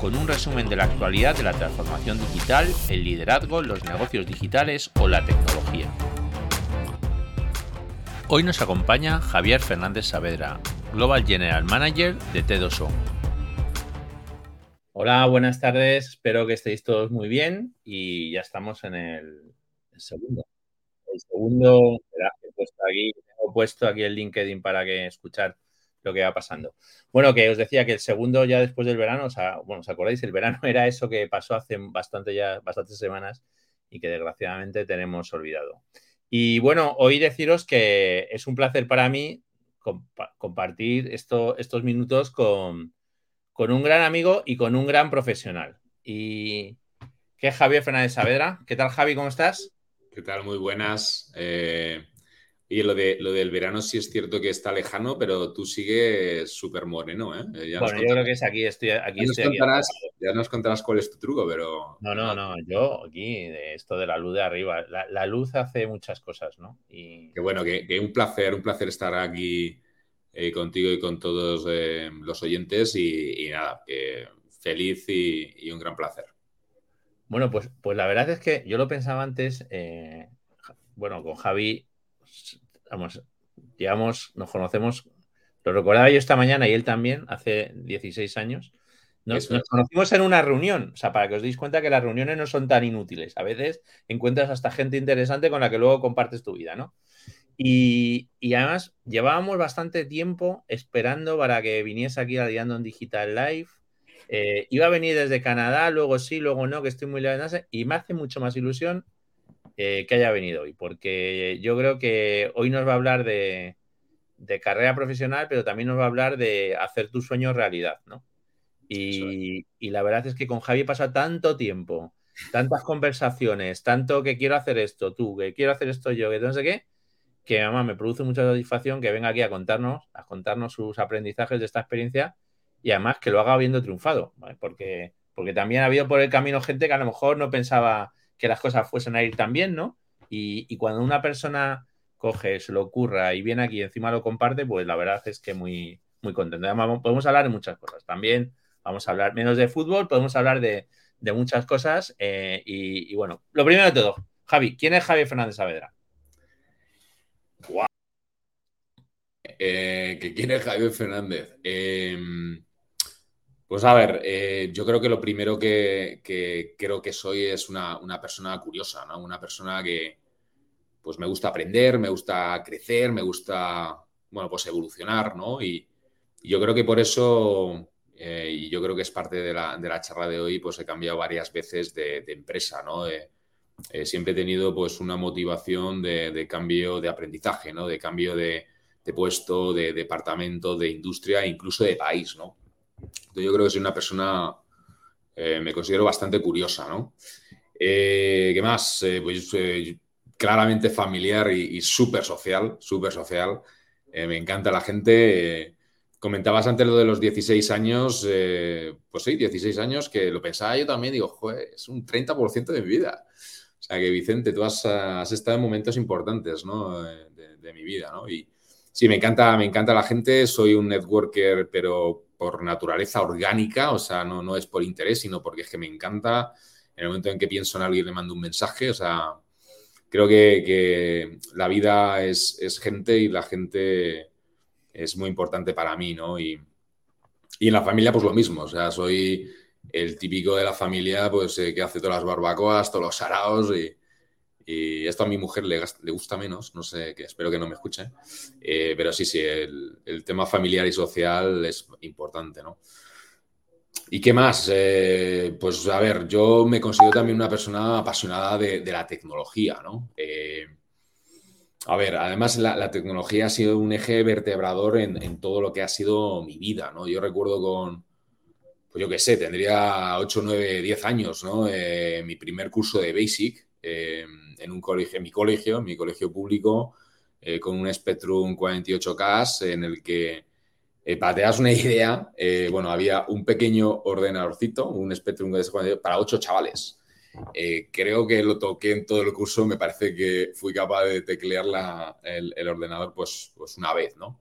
con un resumen de la actualidad de la transformación digital, el liderazgo, los negocios digitales o la tecnología. Hoy nos acompaña Javier Fernández Saavedra, Global General Manager de T2O. Hola, buenas tardes. Espero que estéis todos muy bien y ya estamos en el, segundo. El segundo, he puesto aquí, tengo puesto aquí el LinkedIn para que escuchar lo que va pasando. Bueno, que os decía que el segundo ya después del verano, o sea, bueno, ¿os acordáis? El verano era eso que pasó hace bastante ya, bastantes semanas y que desgraciadamente tenemos olvidado. Y bueno, hoy deciros que es un placer para mí compartir estos minutos con, un gran amigo y con un gran profesional. Y que es Javier Fernández Saavedra. ¿Qué tal, Javi? ¿Cómo estás? ¿Qué tal? Muy buenas. Eh, y lo, de, lo del verano sí es cierto que está lejano, pero tú sigues súper moreno, ¿eh? eh bueno, yo creo que es aquí, estoy, aquí ya, nos contarás, ya nos contarás cuál es tu truco, pero... No, no, no, yo aquí, esto de la luz de arriba, la, luz hace muchas cosas, ¿no? Y... Que bueno, que, un placer, un placer estar aquí eh, contigo y con todos eh, los oyentes y, nada, feliz y, un gran placer. Bueno, pues, pues la verdad es que yo lo pensaba antes, bueno, con Javi vamos, digamos, nos conocemos, lo recordaba yo esta mañana y él también, hace 16 años. Nos, conocimos en una reunión, o sea, para que os deis cuenta que las reuniones no son tan inútiles. A veces encuentras hasta gente interesante con la que luego compartes tu vida, ¿no? Y, además llevábamos bastante tiempo esperando para que viniese aquí a en Digital Live. Eh, iba a venir desde Canadá, luego sí, luego no, que estoy muy lejos, y me hace mucho más ilusión eh, que haya venido hoy, porque yo creo que hoy nos va a hablar de, carrera profesional, pero también nos va a hablar de hacer tus sueños realidad, ¿no? Y, la verdad es que con Javi pasa tanto tiempo, tantas conversaciones, tanto que quiero hacer esto, tú, que quiero hacer esto yo, que no sé qué, que mamá me produce mucha satisfacción que venga aquí a contarnos, a contarnos sus aprendizajes de esta experiencia y además que lo haga habiendo triunfado, porque, porque también ha habido por el camino gente que a lo mejor no pensaba que las cosas fuesen a ir tan bien, ¿no? Y, cuando una persona coge, se lo ocurra y viene aquí y encima lo comparte, pues la verdad es que muy, muy contento. Podemos hablar de muchas cosas. También vamos a hablar menos de fútbol, podemos hablar de, muchas cosas. Eh, y, bueno, lo primero de todo, Javi, ¿quién es Javi Fernández Saavedra? Eh, ¿Quién es Javier Fernández? Eh, pues a ver, eh, yo creo que lo primero que, creo que soy es una, persona curiosa, ¿no? Una persona que pues me gusta aprender, me gusta crecer, me gusta, bueno, pues evolucionar, ¿no? Y, yo creo que por eso, eh, y yo creo que es parte de la, de la, charla de hoy, pues he cambiado varias veces de, empresa, ¿no? Eh, siempre he tenido pues una motivación de, cambio de aprendizaje, ¿no? De cambio de, de puesto, de departamento, de industria, incluso de país, ¿no? Yo creo que soy una persona, eh, me considero bastante curiosa, ¿no? Eh, ¿Qué más? Eh, pues claramente familiar y, súper social, súper social. me encanta la gente. comentabas antes lo de los 16 años, pues sí, 16 años, que lo pensaba yo también, digo, joder, es un 30% de mi vida. O sea que Vicente, tú has, estado en momentos importantes, ¿no? De, de, mi vida, ¿no? Y sí, me encanta, me encanta la gente, soy un networker, pero por naturaleza orgánica, o sea, no, no es por interés, sino porque es que me encanta. En el momento en que pienso en alguien le mando un mensaje, o sea, creo que, la vida es, gente y la gente es muy importante para mí, ¿no? Y, en la familia, pues lo mismo, o sea, soy el típico de la familia, pues eh, que hace todas las barbacoas, todos los saraos y, y esto a mi mujer le, le, gusta menos, no sé, que espero que no me escuche. Eh, pero sí, sí, el, tema familiar y social es importante, ¿no? ¿Y qué más? Eh, pues a ver, yo me considero también una persona apasionada de, la tecnología, ¿no? Eh, a ver, además la, tecnología ha sido un eje vertebrador en, en, todo lo que ha sido mi vida, ¿no? Yo recuerdo con, pues yo qué sé, tendría 8, 9, 10 años, ¿no? Mi primer curso de Basic en un colegio, en mi colegio, en mi colegio público, eh, con un Spectrum 48K en el que, para te das una idea, bueno, había un pequeño ordenadorcito, un Spectrum para 8 chavales. creo que lo toqué en todo el curso, me parece que fui capaz de teclear el, ordenador pues, pues una vez, ¿no?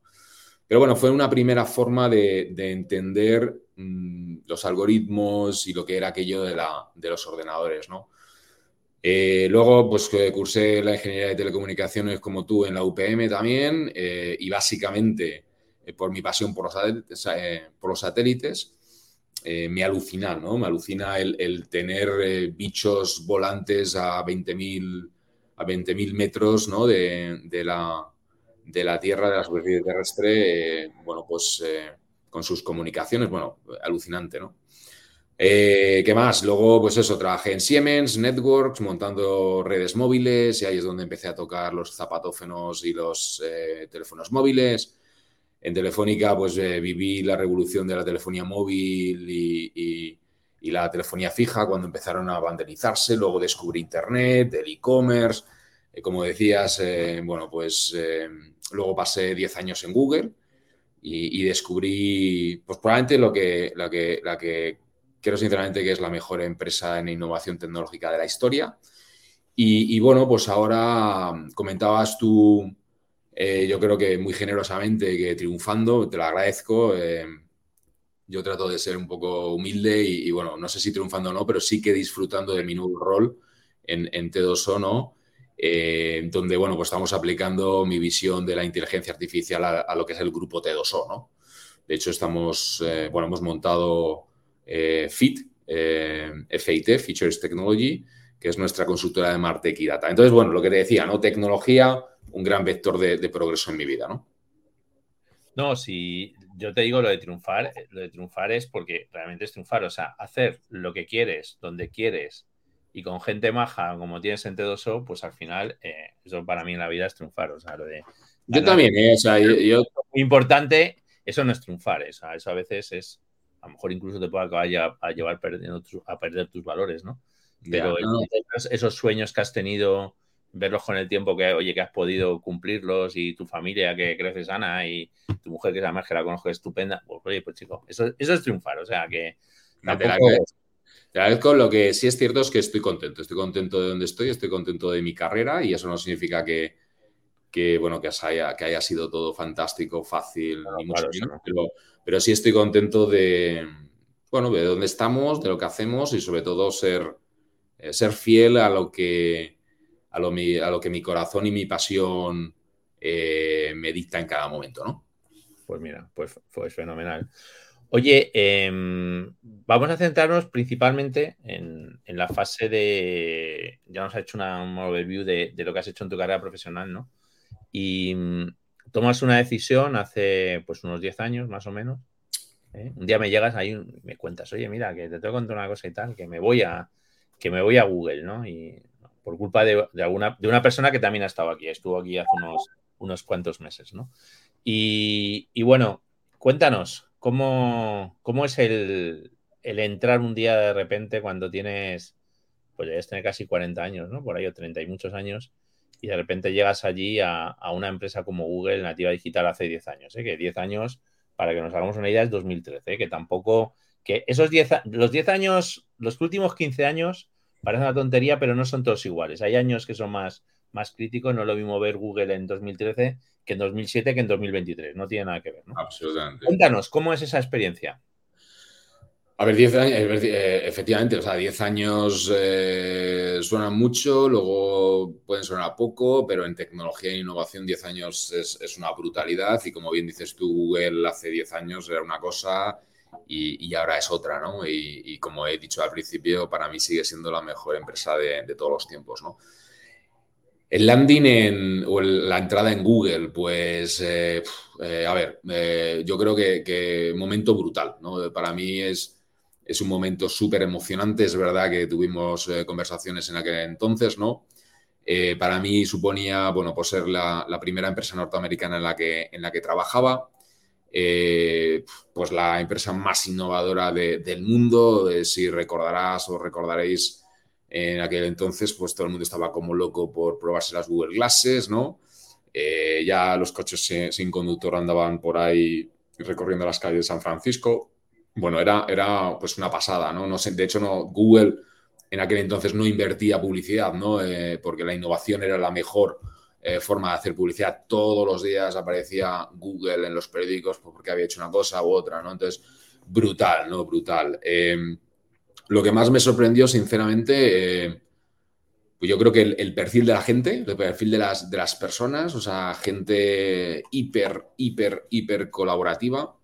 Pero bueno, fue una primera forma de, entender mm, los algoritmos y lo que era aquello de, la, de los ordenadores, ¿no? Eh, luego, pues cursé la ingeniería de telecomunicaciones como tú en la UPM también eh, y básicamente eh, por mi pasión por los satélites, me alucina, ¿no? Me alucina el, tener bichos volantes a 20.000 a 20 metros, ¿no? de, la, de la Tierra, de la superficie terrestre, bueno, pues con sus comunicaciones, bueno, alucinante, ¿no? Eh, ¿Qué más? Luego, pues eso, trabajé en Siemens, Networks, montando redes móviles, y ahí es donde empecé a tocar los zapatófonos y los teléfonos móviles. En Telefónica, pues viví la revolución de la telefonía móvil y, y la telefonía fija cuando empezaron a banderizarse. Luego descubrí Internet, el e-commerce. como decías, bueno, pues Luego pasé 10 años en Google y, descubrí, pues probablemente lo que, la que, la que creo sinceramente que es la mejor empresa en innovación tecnológica de la historia. Y, bueno, pues ahora comentabas tú, eh, yo creo que muy generosamente, que triunfando, te lo agradezco. Eh, yo trato de ser un poco humilde y, bueno, no sé si triunfando o no, pero sí que disfrutando de mi nuevo rol en, en T2O, ¿no? Eh, donde, bueno, pues estamos aplicando mi visión de la inteligencia artificial a, lo que es el grupo T2O, ¿no? De hecho, estamos, eh, bueno, hemos montado eh, FIT, FIT, Features Technology, que es nuestra consultora de Martech y Data. Entonces, bueno, lo que te decía, ¿no? Tecnología, un gran vector de, progreso en mi vida, ¿no? No, si yo te digo lo de triunfar, lo de triunfar es porque realmente es triunfar, o sea, hacer lo que quieres, donde quieres, y con gente maja como tienes en T2O, pues al final eh, eso para mí en la vida es triunfar. O sea, lo de... Yo también, ¿eh? o sea, yo, Muy importante, eso no es triunfar, eso, eso a veces es, a lo mejor incluso te puede acabar a, llevar perdiendo a perder tus valores, ¿no? Pero esos, sueños que has tenido, verlos con el tiempo que, oye, que has podido cumplirlos y tu familia que crece sana y tu mujer que además que la conozco estupenda, pues oye, pues chico, eso, eso es triunfar, o sea que te agradezco. Lo que sí es cierto es que estoy contento. Estoy contento de donde estoy, estoy contento de mi carrera y eso no significa que, bueno, que haya, que haya sido todo fantástico, fácil, ni mucho menos. Pero, sí estoy contento de, bueno, de dónde estamos, de lo que hacemos y sobre todo ser, eh, ser fiel a lo que a lo, a lo que mi corazón y mi pasión eh, me dicta en cada momento, ¿no? Pues mira, pues fue fenomenal. Oye, em, vamos a centrarnos principalmente en, la fase de. Ya nos ha hecho una, un overview de, lo que has hecho en tu carrera profesional, ¿no? Y tomas una decisión hace pues unos 10 años más o menos. ¿eh? Un día me llegas ahí y me cuentas, oye, mira, que te tengo que contar una cosa y tal, que me voy a, que me voy a Google, ¿no? Y por culpa de, alguna, de una persona que también ha estado aquí, estuvo aquí hace unos, unos cuantos meses, ¿no? Y, y bueno, cuéntanos, ¿Cómo, cómo es el, entrar un día de repente cuando tienes, pues debes tener casi 40 años, ¿no? Por ahí o 30 y muchos años, y de repente llegas allí a, una empresa como Google, nativa digital, hace 10 años, ¿eh? Que 10 años, para que nos hagamos una idea, es 2013, ¿eh? que tampoco, que esos 10, los 10 años, los últimos 15 años, parecen una tontería, pero no son todos iguales. Hay años que son más, más críticos, no lo mismo ver Google en 2013 que en 2007 que en 2023. No tiene nada que ver. ¿no? Absolutamente. Cuéntanos, ¿cómo es esa experiencia? A ver, 10 años, eh, efectivamente, o sea, 10 años eh, suenan mucho, luego pueden sonar poco, pero en tecnología e innovación 10 años es, una brutalidad y como bien dices tú, Google hace 10 años era una cosa y, ahora es otra, ¿no? Y, como he dicho al principio, para mí sigue siendo la mejor empresa de, de todos los tiempos, ¿no? El landing en, o la entrada en Google, pues, eh, eh, a ver, yo creo que, momento brutal, ¿no? Para mí es, es un momento súper emocionante, es verdad que tuvimos conversaciones en aquel entonces, ¿no? para mí suponía, bueno, pues ser la, primera empresa norteamericana en la que, en la que trabajaba. pues la empresa más innovadora del mundo. si recordarás o recordaréis, en aquel entonces, pues todo el mundo estaba como loco por probarse las Google Glasses, ¿no? ya los coches sin conductor andaban por ahí recorriendo las calles de San Francisco. Bueno, era, era pues una pasada, ¿no? no sé, de hecho, no, Google en aquel entonces no invertía publicidad, ¿no? Eh, porque la innovación era la mejor eh, forma de hacer publicidad. Todos los días aparecía Google en los periódicos porque había hecho una cosa u otra, ¿no? Entonces, brutal, ¿no? Brutal. Em, lo que más me sorprendió, sinceramente, eh, pues yo creo que el, perfil de la gente, el perfil de las, de las personas, o sea, gente hiper, hiper, hiper colaborativa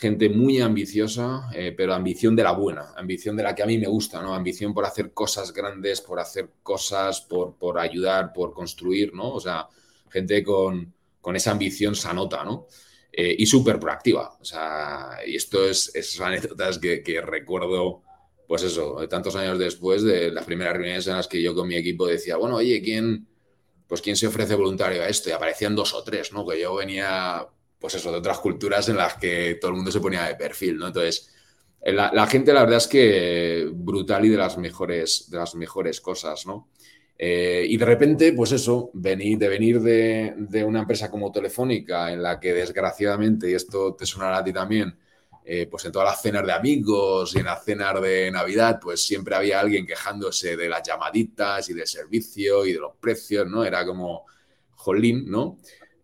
gente muy ambiciosa, eh, pero ambición de la buena, ambición de la que a mí me gusta, ¿no? Ambición por hacer cosas grandes, por hacer cosas, por, por ayudar, por construir, ¿no? O sea, gente con, con esa ambición sanota, ¿no? Eh, y súper proactiva. O sea, y esto es esas anécdotas que, que, recuerdo, pues eso, tantos años después de las primeras reuniones en las que yo con mi equipo decía, bueno, oye, ¿quién, pues, ¿quién se ofrece voluntario a esto? Y aparecían dos o tres, ¿no? Que yo venía pues eso, de otras culturas en las que todo el mundo se ponía de perfil, ¿no? Entonces, eh, la, gente, la verdad es que brutal y de las mejores, de las mejores cosas, ¿no? Eh, y de repente, pues eso, venir, de venir de, una empresa como Telefónica, en la que desgraciadamente, y esto te sonará a ti también, eh, pues en todas las cenas de amigos y en las cenas de Navidad, pues siempre había alguien quejándose de las llamaditas y del servicio y de los precios, ¿no? Era como, jolín, ¿no?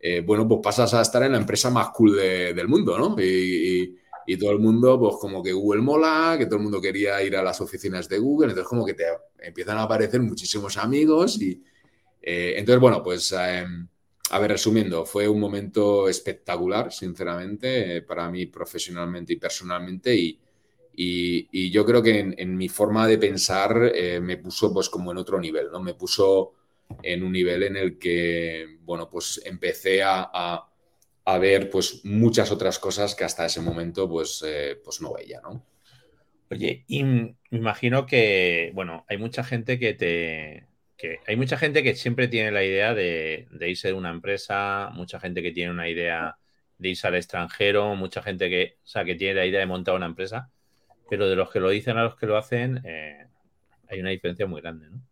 Eh, bueno, pues pasas a estar en la empresa más cool del mundo, ¿no? Y, todo el mundo, pues como que Google mola, que todo el mundo quería ir a las oficinas de Google, entonces como que te empiezan a aparecer muchísimos amigos y eh, entonces, bueno, pues em, a ver, resumiendo, fue un momento espectacular, sinceramente, eh, para mí profesionalmente y personalmente y, y yo creo que en, en, mi forma de pensar me puso pues como en otro nivel, ¿no? Me puso en un nivel en el que, bueno, pues empecé a, ver pues muchas otras cosas que hasta ese momento pues, eh, pues no veía, ¿no? Oye, y me imagino que, bueno, hay mucha gente que te... Que hay mucha gente que siempre tiene la idea de, irse de una empresa, mucha gente que tiene una idea de irse al extranjero, mucha gente que, o sea, que tiene la idea de montar una empresa, pero de los que lo dicen a los que lo hacen, eh, hay una diferencia muy grande, ¿no?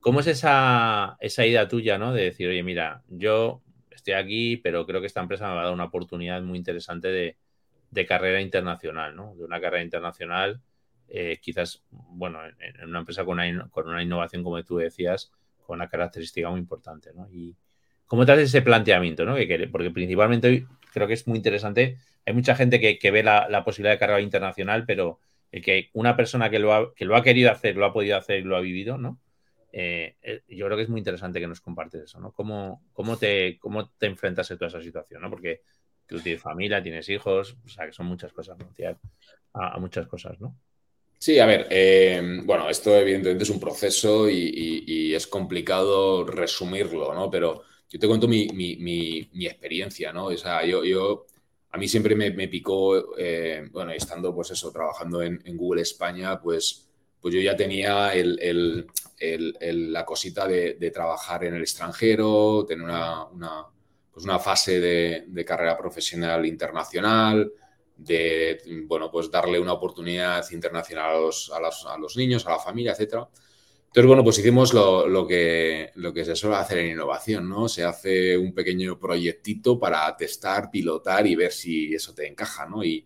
¿Cómo es esa, idea tuya, ¿no? De decir, oye, mira, yo estoy aquí, pero creo que esta empresa me va a dar una oportunidad muy interesante de, carrera internacional, ¿no? De una carrera internacional, eh, quizás, bueno, en, una empresa con una, con una, innovación, como tú decías, con una característica muy importante, ¿no? Y cómo te haces ese planteamiento, ¿no? porque principalmente hoy creo que es muy interesante. Hay mucha gente que, ve la, posibilidad de carrera internacional, pero el que una persona que lo, ha, que lo ha querido hacer, lo ha podido hacer, lo ha vivido, ¿no? Eh, eh, yo creo que es muy interesante que nos compartes eso, ¿no? ¿Cómo, cómo, te, cómo te enfrentas a toda esa situación, ¿no? Porque tú tienes familia, tienes hijos, o sea, que son muchas cosas, ¿no? A, muchas cosas, ¿no? Sí, a ver, eh, bueno, esto evidentemente es un proceso y, es complicado resumirlo, ¿no? Pero yo te cuento mi, experiencia, ¿no? O sea, yo a mí siempre me, picó, bueno, estando pues eso, trabajando en, Google España, pues, pues yo ya tenía la cosita de, trabajar en el extranjero, tener una, pues fase de, carrera profesional internacional, de bueno, pues darle una oportunidad internacional a los, niños, a la familia, etc. Entonces, bueno, pues hicimos lo, que, lo que se suele hacer en innovación, ¿no? Se hace un pequeño proyectito para testar, pilotar y ver si eso te encaja, ¿no? Y,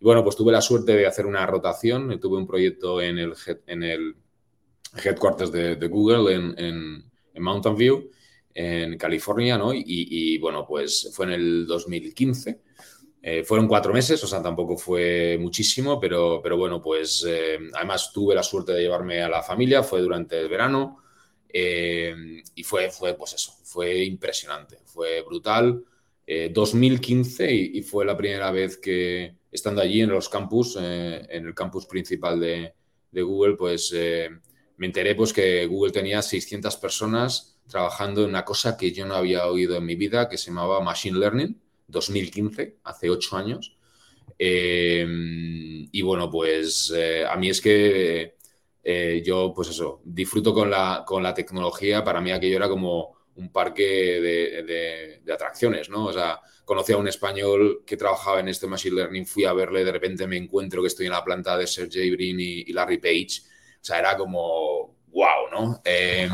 y bueno, pues tuve la suerte de hacer una rotación, tuve un proyecto en el, en el headquarters de, Google en, Mountain View, en California, ¿no? Y, bueno, pues fue en el 2015. Eh, fueron cuatro meses, o sea, tampoco fue muchísimo, pero, pero bueno, pues eh, además tuve la suerte de llevarme a la familia, fue durante el verano eh, y fue, fue, pues eso, fue impresionante, fue brutal. 2015 y, fue la primera vez que, estando allí en los campus, en el campus principal de, de Google, pues me enteré pues que Google tenía 600 personas trabajando en una cosa que yo no había oído en mi vida, que se llamaba Machine Learning, 2015, hace ocho años. Eh, y bueno, pues eh, a mí es que eh, yo, pues eso, disfruto con la, con la tecnología. Para mí aquello era como un parque de, atracciones, ¿no? O sea, conocí a un español que trabajaba en este Machine Learning, fui a verle, de repente me encuentro que estoy en la planta de Sergey Brin y, Larry Page. O sea, era como, wow, ¿no? Eh,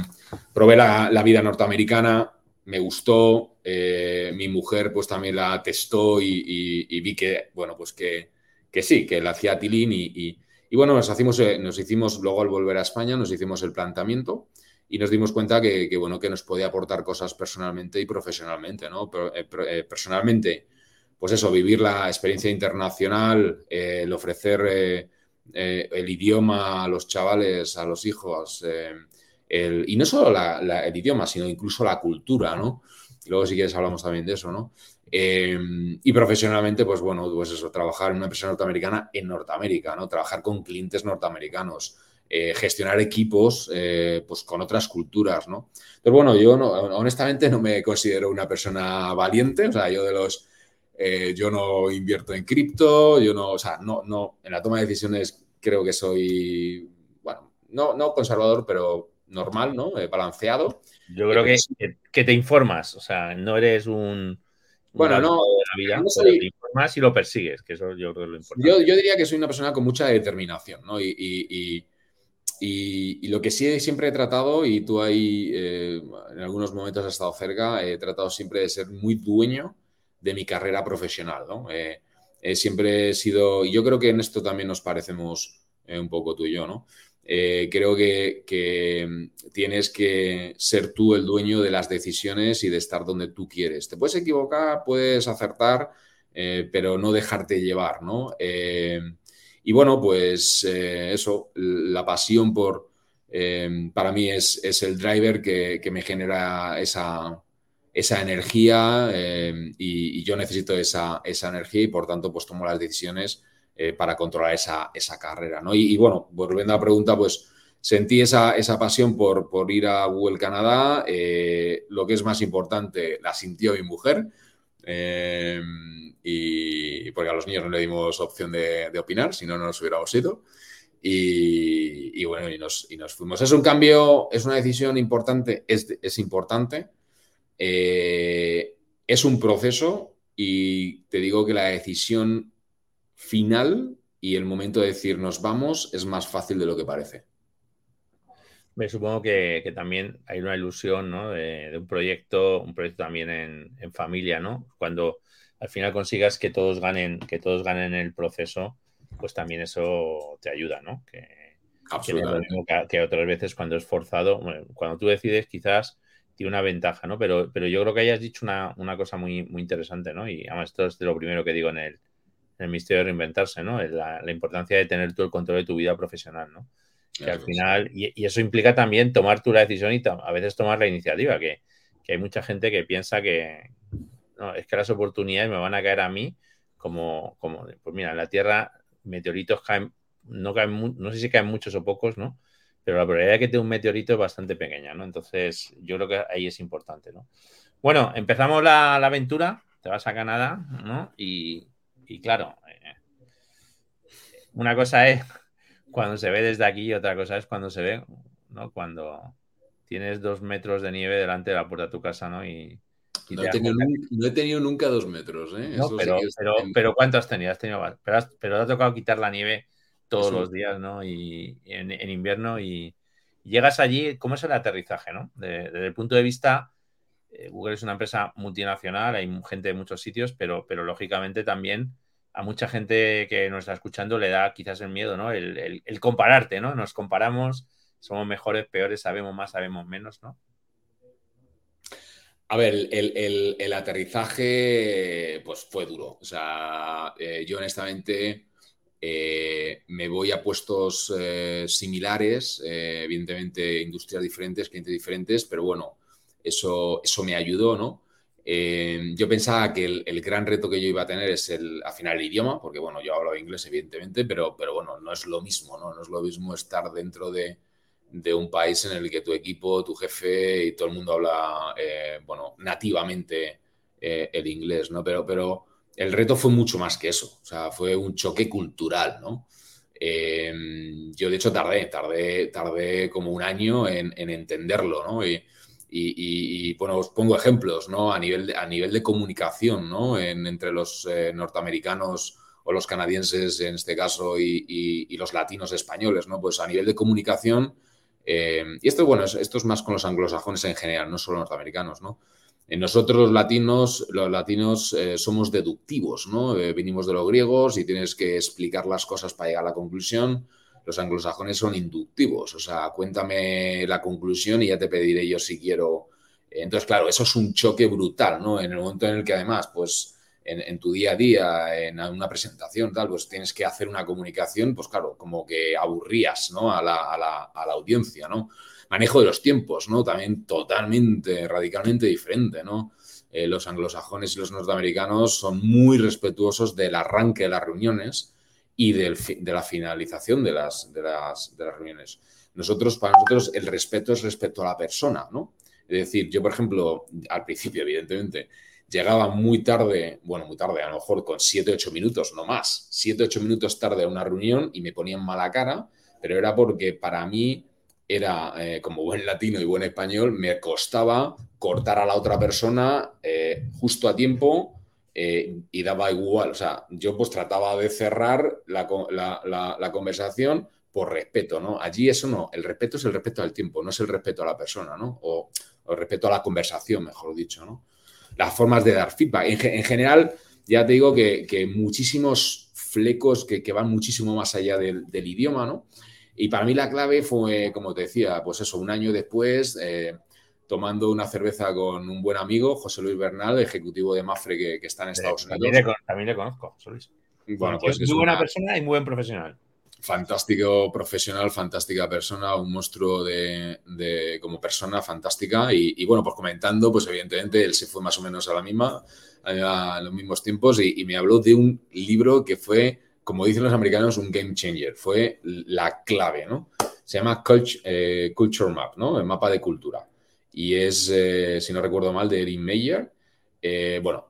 probé la, vida norteamericana, me gustó, eh, mi mujer pues también la testó y, vi que, bueno, pues que, que sí, que la hacía Tilín y, bueno, nos, hacimos, eh, nos hicimos, luego al volver a España, nos hicimos el planteamiento y nos dimos cuenta que, bueno, que nos podía aportar cosas personalmente y profesionalmente, ¿no? Eh, eh, personalmente, pues eso, vivir la experiencia internacional, eh, el ofrecer el idioma a los chavales, a los hijos, y no solo el idioma, sino incluso la cultura, ¿no? luego si quieres hablamos también de eso, ¿no? y profesionalmente, pues bueno, pues eso, trabajar en una empresa norteamericana en Norteamérica, ¿no? Trabajar con clientes norteamericanos, eh, gestionar equipos eh, pues con otras culturas, ¿no? Entonces, bueno, yo honestamente no me considero una persona valiente, o sea, yo de los... Eh, yo no invierto en cripto, yo no, o sea, no, no, en la toma de decisiones creo que soy, bueno, no, no conservador, pero normal, ¿no? balanceado. Yo creo que, que, te informas, o sea, no eres un... Bueno, no, te informas y lo persigues, que eso yo creo que es lo importante. Yo, yo diría que soy una persona con mucha determinación, ¿no? y y, lo que sí siempre he tratado, y tú ahí eh, en algunos momentos has estado cerca, he tratado siempre de ser muy dueño de mi carrera profesional, ¿no? Eh, siempre he sido, y yo creo que en esto también nos parecemos eh, un poco tú y yo, ¿no? creo que, que, tienes que ser tú el dueño de las decisiones y de estar donde tú quieres. Te puedes equivocar, puedes acertar, pero no dejarte llevar, ¿no? Y bueno, pues eh, eso, la pasión por, eh, para mí es, el driver que, me genera esa, esa energía eh, y, yo necesito esa, esa, energía y por tanto pues tomo las decisiones para controlar esa, esa carrera. ¿no? Y, bueno, volviendo a la pregunta, pues sentí esa, esa pasión por, por, ir a Google Canadá. lo que es más importante, la sintió mi mujer y porque a los niños no le dimos opción de, opinar, si no, no nos hubiéramos ido. Y, bueno, y nos, fuimos. Es un cambio, es una decisión importante, es, importante. Eh, es un proceso y te digo que la decisión final y el momento de decir nos vamos es más fácil de lo que parece. Me supongo que, también hay una ilusión ¿no? de, un proyecto, un proyecto también en, en familia, ¿no? Cuando al final consigas que todos ganen, que todos ganen el proceso, pues también eso te ayuda, ¿no? Que, que, otras veces cuando es forzado, cuando tú decides quizás tiene una ventaja, ¿no? Pero, pero yo creo que hayas dicho una, cosa muy, muy interesante, ¿no? Y además esto es de lo primero que digo en el, en el misterio de reinventarse, ¿no? La, la, importancia de tener tú el control de tu vida profesional, ¿no? Que al final, y, eso implica también tomar tú la decisión y a veces tomar la iniciativa, que, que hay mucha gente que piensa que, es que las oportunidades me van a caer a mí como, como pues mira, en la Tierra meteoritos caen, no caen, no sé si caen muchos o pocos, ¿no? Pero la probabilidad de que tenga un meteorito es bastante pequeña, ¿no? Entonces, yo creo que ahí es importante, ¿no? Bueno, empezamos la, aventura, te vas a Canadá, ¿no? Y, claro, eh, una cosa es cuando se ve desde aquí y otra cosa es cuando se ve, ¿no? Cuando tienes dos metros de nieve delante de la puerta de tu casa, ¿no? Y, no, he tenido, nunca dos metros, ¿eh? pero, pero, ¿cuánto has tenido? pero, te ha tocado quitar la nieve todos los días, ¿no? Y, en, invierno y, llegas allí, ¿cómo es el aterrizaje, ¿no? desde el punto de vista, eh, Google es una empresa multinacional, hay gente de muchos sitios, pero, pero lógicamente también a mucha gente que nos está escuchando le da quizás el miedo, ¿no? El, el compararte, ¿no? Nos comparamos, somos mejores, peores, sabemos más, sabemos menos, ¿no? A ver, el, aterrizaje pues fue duro. O sea, eh, yo honestamente eh, me voy a puestos eh, similares, evidentemente industrias diferentes, clientes diferentes, pero bueno, eso, eso me ayudó, ¿no? yo pensaba que el, gran reto que yo iba a tener es el afinar el idioma, porque bueno, yo hablo inglés evidentemente, pero, pero bueno, no es lo mismo, ¿no? No es lo mismo estar dentro de, de un país en el que tu equipo, tu jefe y todo el mundo habla, eh, bueno, nativamente eh, el inglés, ¿no? Pero, pero el reto fue mucho más que eso, o sea, fue un choque cultural, ¿no? Em, yo de hecho tardé, tardé, tardé como un año en, entenderlo, ¿no? Y, Y, bueno, os pongo ejemplos, ¿no? A nivel de, a nivel de comunicación, ¿no? entre los eh, norteamericanos o los canadienses en este caso y, los latinos españoles, ¿no? Pues a nivel de comunicación, eh, y esto, bueno, esto es más con los anglosajones en general, no solo norteamericanos, ¿no? En nosotros los latinos, los latinos eh, somos deductivos, ¿no? venimos de los griegos y tienes que explicar las cosas para llegar a la conclusión los anglosajones son inductivos, o sea, cuéntame la conclusión y ya te pediré yo si quiero. Entonces, claro, eso es un choque brutal, ¿no? En el momento en el que además, pues, en, tu día a día, en una presentación, tal, pues tienes que hacer una comunicación, pues claro, como que aburrías, ¿no? A la, audiencia, ¿no? Manejo de los tiempos, ¿no? También totalmente, radicalmente diferente, ¿no? Eh, los anglosajones y los norteamericanos son muy respetuosos del arranque de las reuniones y de la finalización de las, de, las, de las reuniones. Nosotros, para nosotros, el respeto es respecto a la persona, ¿no? Es decir, yo, por ejemplo, al principio, evidentemente, llegaba muy tarde, bueno, muy tarde, a lo mejor con 7, 8 minutos, no más, 7, 8 minutos tarde a una reunión y me ponían mala cara, pero era porque para mí era, eh, como buen latino y buen español, me costaba cortar a la otra persona eh, justo a tiempo eh, y daba igual, o sea, yo pues trataba de cerrar la, conversación por respeto, ¿no? Allí eso no, el respeto es el respeto al tiempo, no es el respeto a la persona, ¿no? O, el respeto a la conversación, mejor dicho, ¿no? Las formas de dar feedback. En, general, ya te digo que, muchísimos flecos que, van muchísimo más allá del, idioma, ¿no? Y para mí la clave fue, como te decía, pues eso, un año después, eh, tomando una cerveza con un buen amigo, José Luis Bernal, ejecutivo de Mafre que, está en Estados Unidos. También le, conozco, Luis. Bueno, pues es muy buena persona y muy buen profesional. Fantástico profesional, fantástica persona, un monstruo de, como persona fantástica. Y, bueno, pues comentando, pues evidentemente él se fue más o menos a la misma, a los mismos tiempos, y, me habló de un libro que fue, como dicen los americanos, un game changer. Fue la clave, ¿no? Se llama Culture, eh, Culture Map, ¿no? El mapa de cultura y es, eh, si no recuerdo mal, de Erin Meyer. Eh, bueno,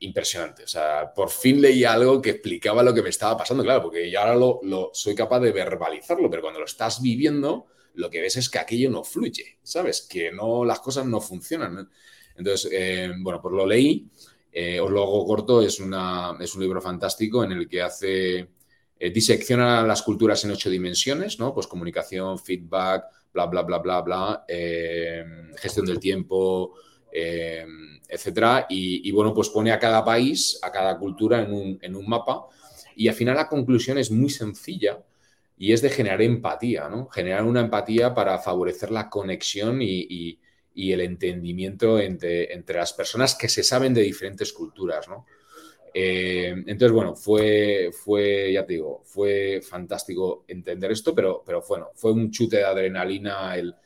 impresionante. O sea, por fin leí algo que explicaba lo que me estaba pasando, claro, porque yo ahora lo, lo, soy capaz de verbalizarlo, pero cuando lo estás viviendo, lo que ves es que aquello no fluye, ¿sabes? Que no, las cosas no funcionan. Entonces, eh, bueno, pues lo leí. os lo hago corto, es, una, es un libro fantástico en el que hace, disecciona las culturas en ocho dimensiones, ¿no? Pues comunicación, feedback, bla, bla, bla, bla, bla, eh, gestión del tiempo, eh, etcétera. Y, bueno, pues pone a cada país, a cada cultura en un, mapa. Y al final la conclusión es muy sencilla y es de generar empatía, ¿no? Generar una empatía para favorecer la conexión y, el entendimiento entre, entre, las personas que se saben de diferentes culturas, ¿no? Eh, entonces, bueno, fue, fue, ya te digo, fue fantástico entender esto, pero, pero bueno, fue un chute de adrenalina el,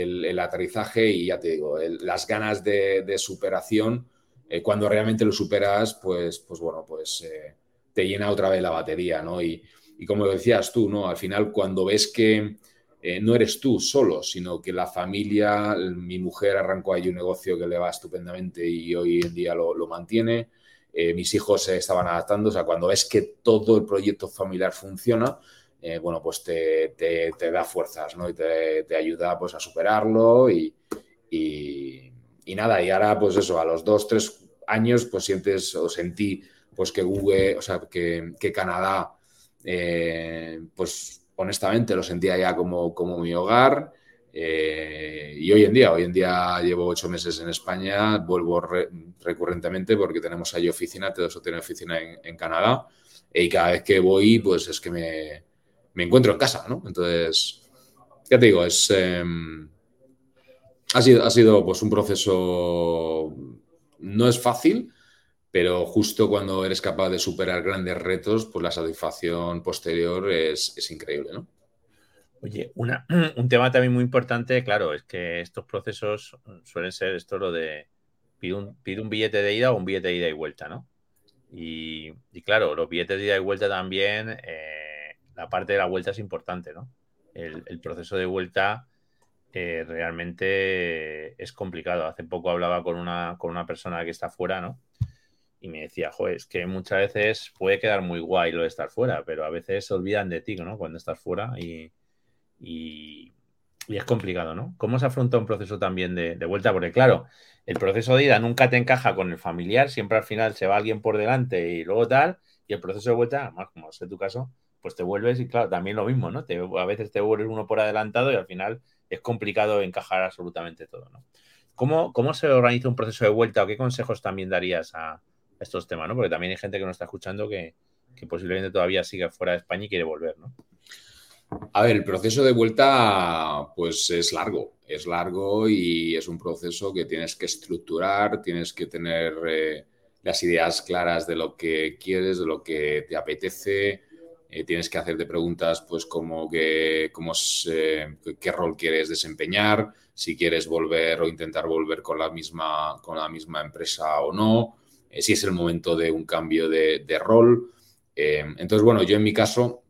el, aterrizaje y ya te digo, las ganas de, superación, eh, cuando realmente lo superas, pues, pues bueno, pues eh, te llena otra vez la batería, ¿no? Y, y, como decías tú, ¿no? Al final, cuando ves que no eres tú solo, sino que la familia, mi mujer arrancó ahí un negocio que le va estupendamente y hoy en día lo, lo mantiene. Eh, mis hijos se estaban adaptando, o sea, cuando ves que todo el proyecto familiar funciona, eh, bueno, pues te, da fuerzas, ¿no? Y te, ayuda pues a superarlo y, nada, y ahora pues eso, a los dos, tres años pues sientes o sentí pues que Google, o sea, que, Canadá, eh, pues honestamente lo sentía ya como, como mi hogar eh, y hoy en día, hoy en día llevo ocho meses en España, vuelvo recurrentemente porque tenemos ahí oficina, todo eso tiene oficina en, Canadá, y cada vez que voy, pues es que me, encuentro en casa, ¿no? Entonces, ya te digo, es, em, ha sido, ha sido pues un proceso, no es fácil, pero justo cuando eres capaz de superar grandes retos, pues la satisfacción posterior es, es increíble, ¿no? Oye, un tema también muy importante, claro, es que estos procesos suelen ser esto lo de pide un, un billete de ida o un billete de ida y vuelta, ¿no? Y, claro, los billetes de ida y vuelta también, eh, la parte de la vuelta es importante, ¿no? El, proceso de vuelta eh, realmente es complicado. Hace poco hablaba con una, con una persona que está fuera, ¿no? Y me decía, joder, es que muchas veces puede quedar muy guay lo de estar fuera, pero a veces se olvidan de ti, ¿no? Cuando estás fuera y, y, es complicado, ¿no? ¿Cómo se afronta un proceso también de, vuelta? Porque claro, el proceso de ida nunca te encaja con el familiar, siempre al final se va alguien por delante y luego tal, y el proceso de vuelta, más como es tu caso, pues te vuelves y claro, también lo mismo, ¿no? Te, a veces te vuelves uno por adelantado y al final es complicado encajar absolutamente todo, ¿no? ¿Cómo, cómo se organiza un proceso de vuelta o qué consejos también darías a estos temas, ¿no? Porque también hay gente que nos está escuchando que, que posiblemente todavía siga fuera de España y quiere volver, ¿no? A ver, el proceso de vuelta pues es largo, es largo y es un proceso que tienes que estructurar, tienes que tener eh, las ideas claras de lo que quieres, de lo que te apetece, eh, tienes que hacerte preguntas pues como que, cómo eh, qué rol quieres desempeñar, si quieres volver o intentar volver con la misma, con la misma empresa o no, si es el momento de un cambio de, de rol. entonces, bueno, yo en mi caso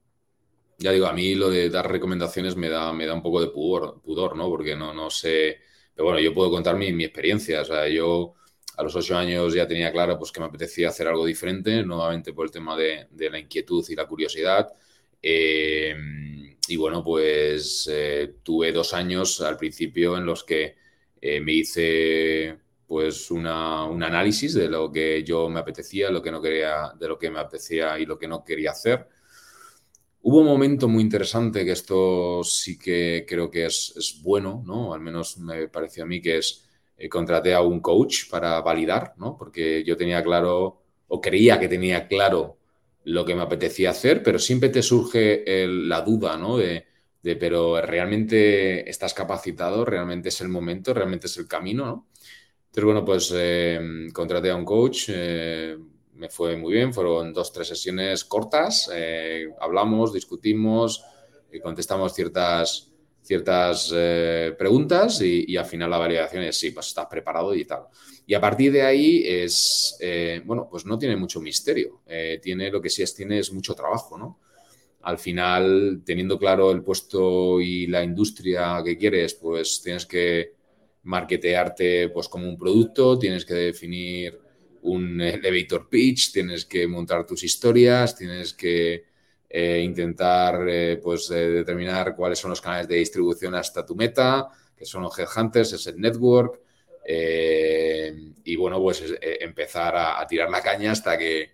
ya digo, a mí lo de dar recomendaciones me da, me da un poco de pudor, pudor, ¿no? Porque no, no sé, pero bueno, yo puedo contar mi, mi experiencia, o sea, yo a los ocho años ya tenía claro pues, que me apetecía hacer algo diferente, nuevamente por el tema de, la inquietud y la curiosidad. Eh, y bueno, pues eh, tuve dos años al principio en los que eh, me hice pues una, un análisis de lo que yo me apetecía, lo que no quería, de lo que me apetecía y lo que no quería hacer. Hubo un momento muy interesante que esto sí que creo que es, bueno, ¿no? Al menos me pareció a mí que es, eh, contraté a un coach para validar, ¿no? Porque yo tenía claro, o creía que tenía claro lo que me apetecía hacer, pero siempre te surge la duda, ¿no? De, pero realmente estás capacitado, realmente es el momento, realmente es el camino, ¿no? Entonces, bueno, pues eh, contraté a un coach, eh, me fue muy bien, fueron dos, tres sesiones cortas, eh, hablamos, discutimos, contestamos ciertas, ciertas eh, preguntas y, al final la validación es sí, pues estás preparado y tal. Y a partir de ahí es, eh, bueno, pues no tiene mucho misterio, tiene lo que sí es, tiene es mucho trabajo, ¿no? Al final, teniendo claro el puesto y la industria que quieres, pues tienes que marketearte pues como un producto, tienes que definir un elevator pitch, tienes que montar tus historias, tienes que eh, intentar eh, pues, eh, determinar cuáles son los canales de distribución hasta tu meta, que son los headhunters, es el network. y bueno, pues empezar a, tirar la caña hasta que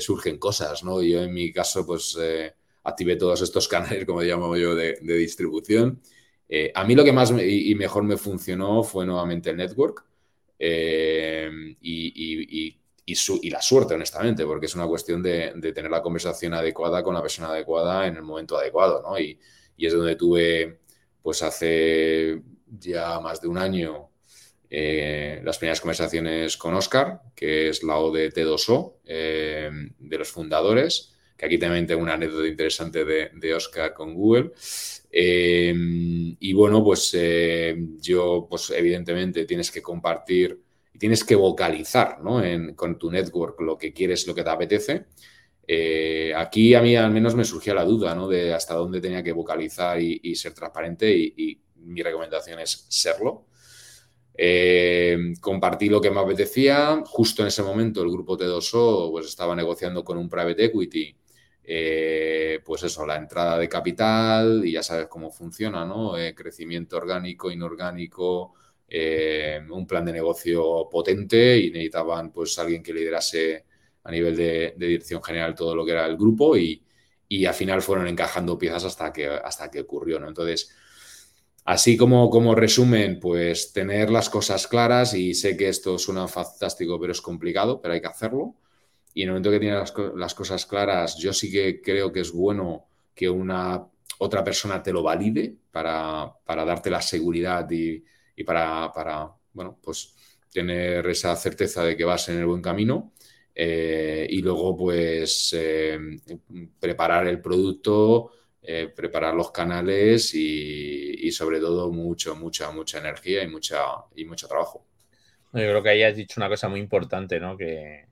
surgen cosas, ¿no? Yo en mi caso, pues activé todos estos canales, como llamo yo, de, distribución. a mí lo que más y mejor me funcionó fue nuevamente el network. Y, la suerte, honestamente, porque es una cuestión de, tener la conversación adecuada con la persona adecuada en el momento adecuado, ¿no? Y, es donde tuve, pues hace ya más de un año, eh, las primeras conversaciones con Oscar, que es la O de T2O, eh, de los fundadores, que aquí también tengo una anécdota interesante de, Oscar con Google. Em, y bueno, pues eh, yo, pues evidentemente tienes que compartir y tienes que vocalizar ¿no? con tu network lo que quieres, lo que te apetece. Eh, aquí a mí al menos me surgía la duda ¿no? de hasta dónde tenía que vocalizar y, ser transparente y, mi recomendación es serlo. Eh, compartí lo que me apetecía. Justo en ese momento el grupo T2O pues, estaba negociando con un private equity eh, pues eso, la entrada de capital y ya sabes cómo funciona, ¿no? Crecimiento orgánico, inorgánico, eh, un plan de negocio potente y necesitaban pues alguien que liderase a nivel de, dirección general todo lo que era el grupo y, al final fueron encajando piezas hasta que, hasta que ocurrió, ¿no? Entonces, así como, como resumen, pues tener las cosas claras y sé que esto suena fantástico, pero es complicado, pero hay que hacerlo y en el momento que tienes las, cosas claras, yo sí que creo que es bueno que una otra persona te lo valide para, darte la seguridad y, para, bueno, pues tener esa certeza de que vas en el buen camino. Eh, y luego, pues, eh, preparar el producto, eh, preparar los canales y, y, sobre todo mucho, mucha, mucha energía y, mucha, y mucho trabajo. Yo creo que ahí has dicho una cosa muy importante, ¿no? Que,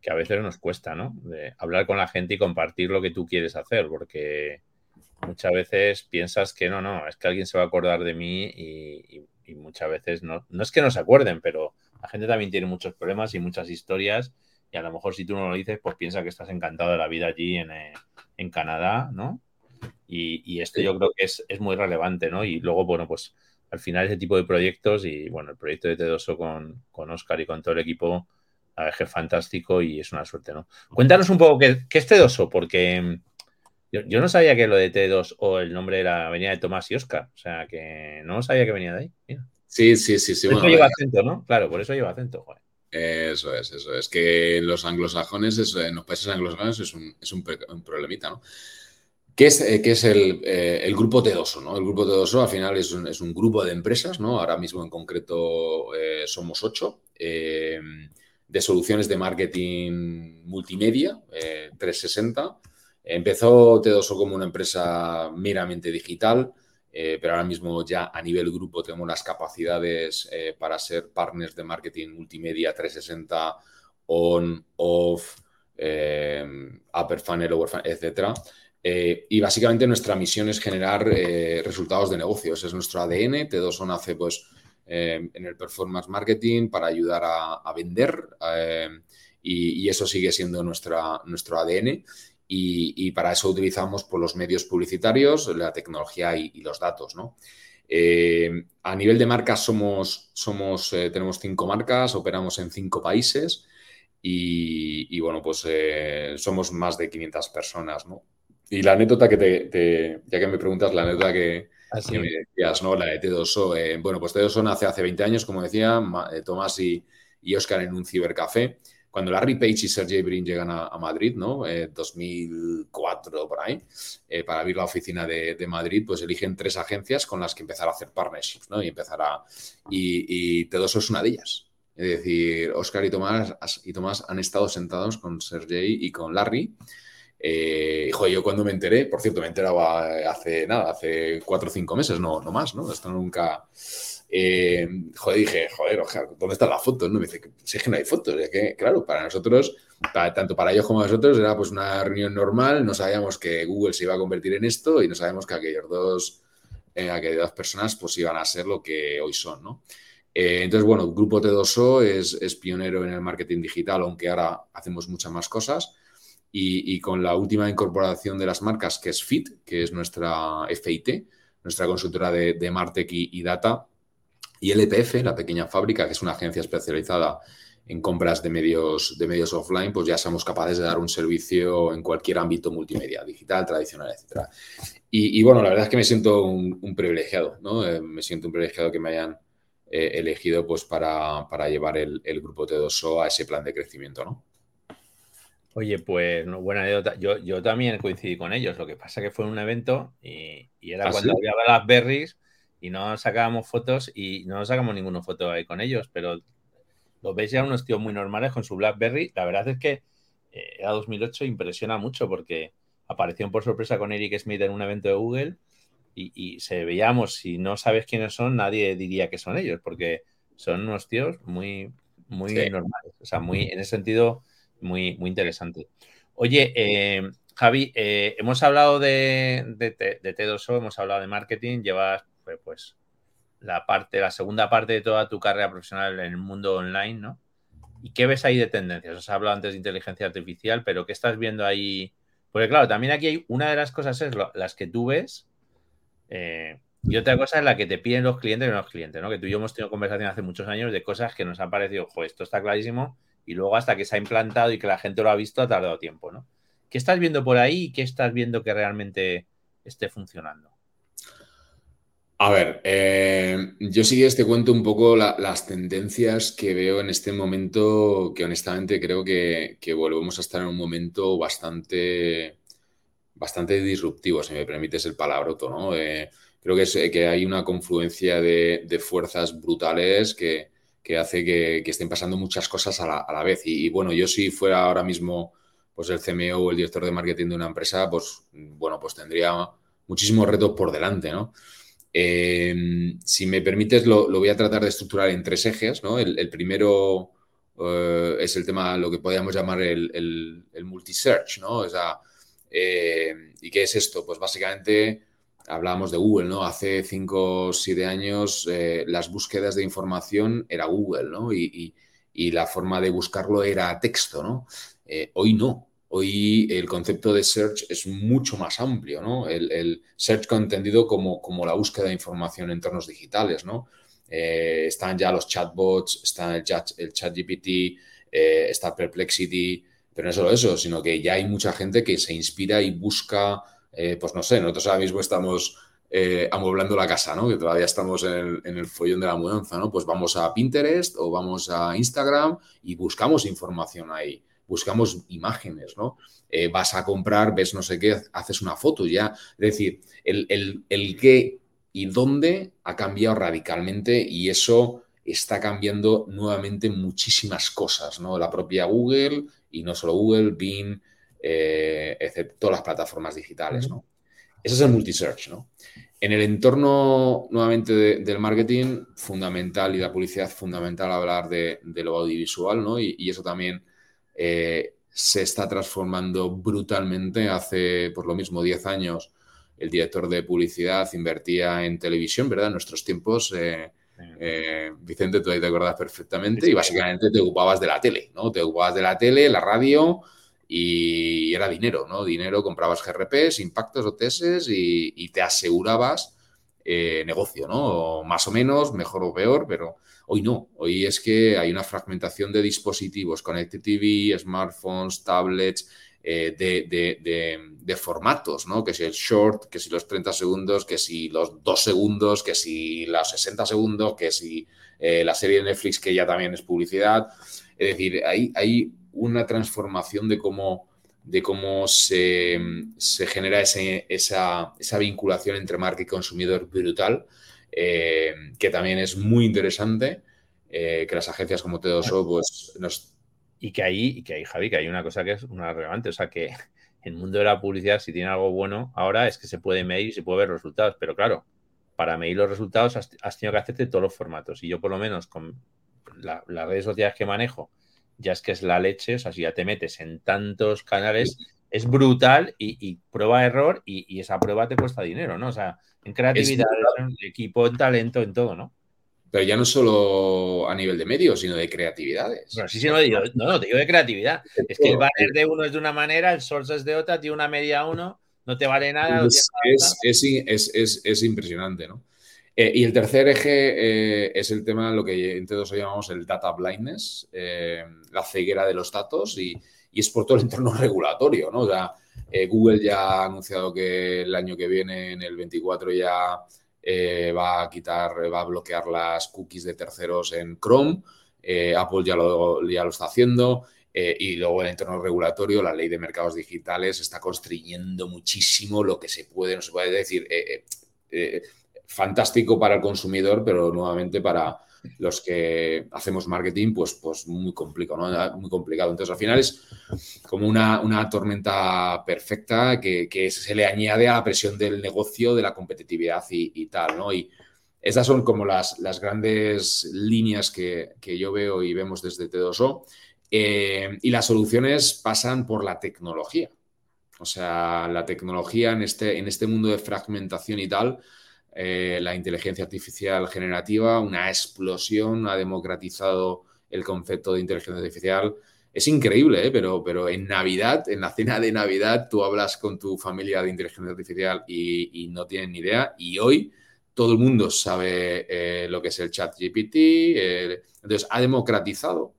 que a veces nos cuesta, ¿no? Hablar con la gente y compartir lo que tú quieres hacer, porque muchas veces piensas que no, no, es que alguien se va a acordar de mí y, muchas veces no, no es que no se acuerden, pero la gente también tiene muchos problemas y muchas historias y a lo mejor si tú no lo dices, pues piensa que estás encantado de la vida allí en, eh, en Canadá, ¿no? Y, esto yo creo que es, muy relevante, ¿no? Y luego, bueno, pues al final ese tipo de proyectos y, bueno, el proyecto de T2O con, con Oscar y con todo el equipo, a ver, es fantástico y es una suerte, ¿no? Cuéntanos un poco qué, qué es T2O, porque yo, no sabía que lo de T2 o el nombre era, venía de Tomás y Oscar. O sea, que no sabía que venía de ahí. Sí, sí, sí. sí por eso lleva acento, ¿no? Claro, por eso lleva acento. Joder. Eso es, eso es. Que los anglosajones, en los países anglosajones es un, es un, problemita, ¿no? ¿Qué es, eh, es el, eh, el, grupo T2O? ¿no? El grupo T2O al final es un, es un, grupo de empresas, ¿no? Ahora mismo en concreto eh, somos ocho, de soluciones de marketing multimedia, 360, Empezó T2O como una empresa meramente digital, eh, pero ahora mismo ya a nivel grupo tenemos las capacidades eh, para ser partners de marketing multimedia 360, on, off, eh, upper funnel, lower funnel, etc. y básicamente nuestra misión es generar resultados de negocios. Es nuestro ADN. T2O nace pues, en el performance marketing para ayudar a, vender y, eso sigue siendo nuestra, nuestro ADN. Y, para eso utilizamos pues, los medios publicitarios, la tecnología y, los datos. ¿no? Eh, a nivel de marcas somos, somos eh, tenemos cinco marcas, operamos en cinco países y, bueno, pues eh, somos más de 500 personas. ¿no? Y la anécdota que te, ya que me preguntas, la anécdota que, ah, me decías, ¿no? La de T2O. bueno, pues T2O nace hace 20 años, como decía, Tomás y, y Oscar en un cibercafé cuando Larry Page y Sergey Brin llegan a, Madrid, ¿no? 2004 eh, por ahí, eh, para abrir la oficina de, Madrid, pues eligen tres agencias con las que empezar a hacer partnerships, ¿no? Y empezar a... Y, y T2O es una de ellas. Es decir, Oscar y Tomás, y Tomás han estado sentados con Sergey y con Larry. Eh, yo cuando me enteré, por cierto, me enteraba hace nada, hace cuatro o cinco meses, no, no más, ¿no? Esto nunca eh, joder, dije, joder, ¿dónde están las fotos? No? Me dice, si es que no hay fotos. claro, para nosotros, tanto para ellos como nosotros, era pues una reunión normal. No sabíamos que Google se iba a convertir en esto y no sabíamos que aquellos dos, eh, aquellas dos personas pues iban a ser lo que hoy son. Eh, entonces, bueno, Grupo T2O es, es, pionero en el marketing digital, aunque ahora hacemos muchas más cosas. Y, con la última incorporación de las marcas, que es FIT, que es nuestra FIT, nuestra consultora de, de Martech y Data, y LPF, la pequeña fábrica, que es una agencia especializada en compras de medios, de medios offline, pues ya somos capaces de dar un servicio en cualquier ámbito multimedia, digital, tradicional, etc. Y, bueno, la verdad es que me siento un, privilegiado, ¿no? Eh, me siento un privilegiado que me hayan eh, elegido pues para, llevar el, grupo T2O a ese plan de crecimiento, ¿no? Oye, pues buena anécdota. Yo, yo también coincidí con ellos. Lo que pasa que fue un evento y, era ¿Ah, cuando había las berries y no sacábamos fotos y no sacamos ninguna foto ahí con ellos, pero los veis ya unos tíos muy normales con su BlackBerry. La verdad es que eh, era 2008, impresiona mucho porque aparecieron por sorpresa con Eric Smith en un evento de Google y, se veíamos, si no sabes quiénes son, nadie diría que son ellos, porque son unos tíos muy, muy normales, o sea, muy, en ese sentido, muy, muy interesante. Oye, eh, Javi, eh, hemos hablado de, de, de, T2O, hemos hablado de marketing, llevas pues la parte, la segunda parte de toda tu carrera profesional en el mundo online, ¿no? ¿Y qué ves ahí de tendencias? Os he hablado antes de inteligencia artificial, pero ¿qué estás viendo ahí? Porque claro, también aquí hay una de las cosas es las que tú ves eh, y otra cosa es la que te piden los clientes y los clientes, ¿no? Que tú y yo hemos tenido conversación hace muchos años de cosas que nos han parecido, ojo, esto está clarísimo, y luego hasta que se ha implantado y que la gente lo ha visto ha tardado tiempo, ¿no? ¿Qué estás viendo por ahí y qué estás viendo que realmente esté funcionando? A ver, eh, yo sí te cuento un poco las tendencias que veo en este momento, que honestamente creo que, volvemos a estar en un momento bastante, bastante disruptivo, si me permites el palabroto, ¿no? Eh, creo que, que hay una confluencia de, fuerzas brutales que, hace que, estén pasando muchas cosas a la, vez. Y, bueno, yo si fuera ahora mismo pues el CMO o el director de marketing de una empresa, pues bueno, pues tendría muchísimos retos por delante, ¿no? Em, si me permites, lo, voy a tratar de estructurar en tres ejes. ¿no? El, primero eh, es el tema, lo que podríamos llamar el, el, multi-search. ¿no? O sea, em, ¿Y qué es esto? Pues básicamente hablábamos de Google. ¿no? Hace cinco o siete años eh, las búsquedas de información era Google ¿no? y, y, la forma de buscarlo era texto. ¿no? Eh, hoy no hoy el concepto de search es mucho más amplio, ¿no? El, search entendido como, como la búsqueda de información en entornos digitales, ¿no? Eh, están ya los chatbots, está el chat, el chat GPT, eh, está Perplexity, pero no solo eso, sino que ya hay mucha gente que se inspira y busca, eh, pues no sé, nosotros ahora mismo estamos amueblando la casa, ¿no? Que todavía estamos en el, en el, follón de la mudanza, ¿no? Pues vamos a Pinterest o vamos a Instagram y buscamos información ahí buscamos imágenes, ¿no? vas a comprar, ves no sé qué, haces una foto ya. Es decir, el, el, el qué y dónde ha cambiado radicalmente y eso está cambiando nuevamente muchísimas cosas, ¿no? La propia Google y no solo Google, Bing, eh, todas las plataformas digitales, ¿no? Ese es el multisearch, ¿no? En el entorno nuevamente del marketing, fundamental y la publicidad, fundamental hablar de, lo audiovisual, ¿no? Y, eso también eh, se está transformando brutalmente. Hace, por lo mismo, 10 años el director de publicidad invertía en televisión, ¿verdad? En nuestros tiempos, eh, eh, Vicente, tú ahí te acuerdas perfectamente, y básicamente te ocupabas de la tele, ¿no? Te ocupabas de la tele, la radio y era dinero, ¿no? Dinero, comprabas GRPs, impactos, OTS y, y te asegurabas eh, negocio, ¿no? más o menos, mejor o peor, pero hoy no. Hoy es que hay una fragmentación de dispositivos, Connected TV, smartphones, tablets, eh, de, formatos, ¿no? Que si el short, que si los 30 segundos, que si los 2 segundos, que si los 60 segundos, que si eh, la serie de Netflix, que ya también es publicidad. Es decir, hay, una transformación de cómo, de cómo se, genera esa, vinculación entre marca y consumidor brutal, eh, que también es muy interesante. que las agencias como T2O pues, nos y que ahí, y que ahí, Javi, que hay una cosa que es una relevante. O sea, que el mundo de la publicidad, si tiene algo bueno ahora, es que se puede medir y se puede ver los resultados. Pero claro, para medir los resultados has, tenido que hacerte todos los formatos. Y yo, por lo menos, con las redes sociales que manejo, ya es que es la leche. O sea, si ya te metes en tantos canales, es brutal y, prueba error y, esa prueba te cuesta dinero, ¿no? O sea, en creatividad, en equipo, en talento, en todo, ¿no? Pero ya no solo a nivel de medios, sino de creatividades. sí, sí, no, digo, no, no, te digo de creatividad. Es que el banner de uno es de una manera, el source es de otra, tiene una media uno, no te vale nada. Es, es, es, impresionante, ¿no? Eh, y el tercer eje eh, es el tema, lo que entre todos llamamos el data blindness, eh, la ceguera de los datos, y, y, es por todo el entorno regulatorio, ¿no? O sea, Google ya ha anunciado que el año que viene, en el 24, ya eh, va a quitar, va a bloquear las cookies de terceros en Chrome. Eh, Apple ya lo, ya lo está haciendo. Eh, y luego el entorno regulatorio, la ley de mercados digitales está constriñendo muchísimo lo que se puede, no se puede decir. fantástico para el consumidor, pero nuevamente para, los que hacemos marketing, pues, pues muy complicado, ¿no? Muy complicado. Entonces, al final es como una, tormenta perfecta que, se le añade a la presión del negocio, de la competitividad y, tal, ¿no? Y esas son como las, las grandes líneas que, yo veo y vemos desde T2O. Eh, y las soluciones pasan por la tecnología. O sea, la tecnología en este, en este mundo de fragmentación y tal, eh, la inteligencia artificial generativa, una explosión, ha democratizado el concepto de inteligencia artificial. Es increíble, ¿eh? pero, pero en Navidad, en la cena de Navidad, tú hablas con tu familia de inteligencia artificial y, no tienen ni idea. Y hoy todo el mundo sabe eh, lo que es el chat GPT. entonces, ha democratizado.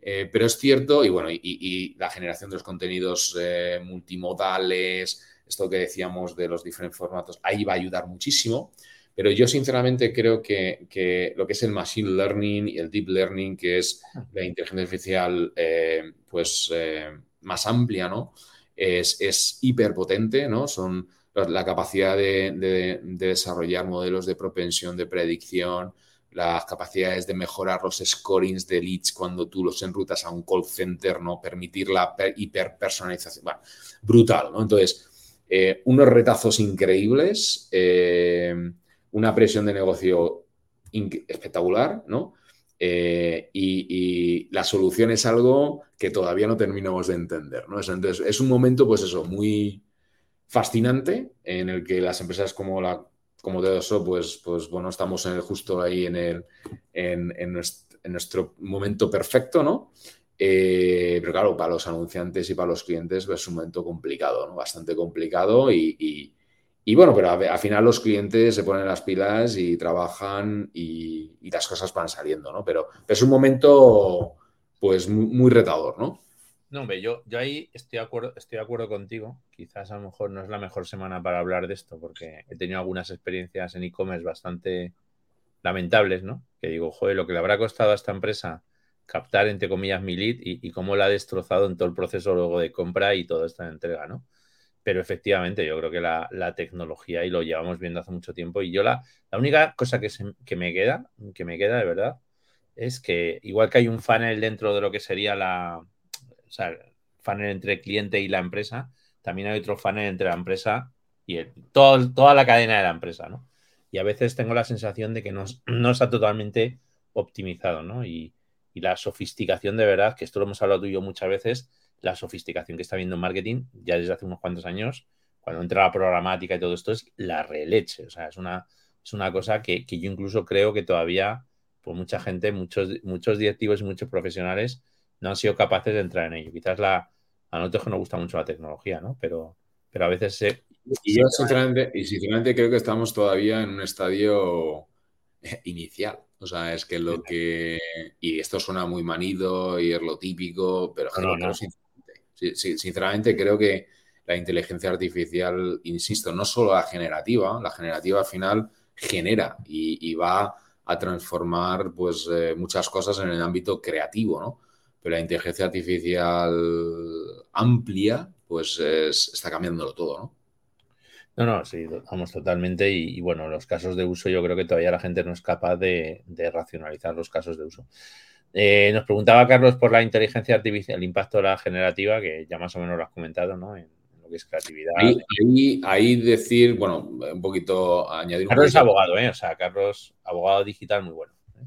pero es cierto, y bueno, y la generación de los contenidos multimodales, esto que decíamos de los diferentes formatos, ahí va a ayudar muchísimo. Pero yo sinceramente creo que, lo que es el machine learning y el deep learning, que es la inteligencia artificial eh, pues, eh, más amplia, ¿no? Es, es hiperpotente, ¿no? Son la capacidad de, desarrollar modelos de propensión, de predicción, las capacidades de mejorar los scorings de leads cuando tú los enrutas a un call center, ¿no? Permitir la hiperpersonalización. Bueno, brutal, ¿no? Entonces, eh, unos retazos increíbles, eh, una presión de negocio espectacular, ¿no? Eh, y, la solución es algo que todavía no terminamos de entender, ¿no? Entonces, es un momento, pues eso, muy fascinante en el que las empresas como la como Dedoso, pues, pues bueno, estamos en el, justo ahí en, el, en, nuestro, momento perfecto, ¿no? Eh, pero claro, para los anunciantes y para los clientes es un momento complicado, ¿no? Bastante complicado y, bueno, pero al final los clientes se ponen las pilas y trabajan y, las cosas van saliendo, ¿no? Pero, es un momento pues muy, retador, ¿no? No, hombre, yo, yo ahí estoy de, acuerdo, estoy de acuerdo contigo. Quizás a lo mejor no es la mejor semana para hablar de esto, porque he tenido algunas experiencias en e-commerce bastante lamentables, ¿no? Que digo, joder, lo que le habrá costado a esta empresa captar, entre comillas, mi lead y, cómo la ha destrozado en todo el proceso luego de compra y toda esta entrega, ¿no? Pero efectivamente, yo creo que la, tecnología, y lo llevamos viendo hace mucho tiempo, y yo la, la única cosa que, que me queda, que me queda de verdad, es que igual que hay un funnel dentro de lo que sería la, o sea, funnel entre cliente y la empresa, también hay otro funnel entre la empresa y el, toda la cadena de la empresa, ¿no? Y a veces tengo la sensación de que no, no está totalmente optimizado, ¿no? Y, la sofisticación de verdad, que esto lo hemos hablado tú y yo muchas veces, la sofisticación que está viendo en marketing ya desde hace unos cuantos años, cuando entra la programática y todo esto, es la releche. O sea, es una, es una cosa que, yo incluso creo que todavía, por mucha gente, muchos, muchos directivos y muchos profesionales no han sido capaces de entrar en ello. Quizás la, a nosotros que nos gusta mucho la tecnología, ¿no? Pero, pero a veces se... Y yo sinceramente, sinceramente creo que estamos todavía en un estadio inicial. O sea, es que lo que. Y esto suena muy manido y es lo típico, pero, sinceramente, creo que la inteligencia artificial, insisto, no solo la generativa, la generativa al final genera y, va a transformar pues eh, muchas cosas en el ámbito creativo, ¿no? Pero la inteligencia artificial amplia, pues está cambiándolo todo, ¿no? No, no, sí, vamos totalmente. Y, bueno, los casos de uso, yo creo que todavía la gente no es capaz de, racionalizar los casos de uso. Eh, nos preguntaba Carlos por la inteligencia artificial, el impacto de la generativa, que ya más o menos lo has comentado, ¿no? En, lo que es creatividad. Ahí, decir, bueno, un poquito añadir. Carlos es abogado, ¿eh? O sea, Carlos, abogado digital muy bueno. ¿eh?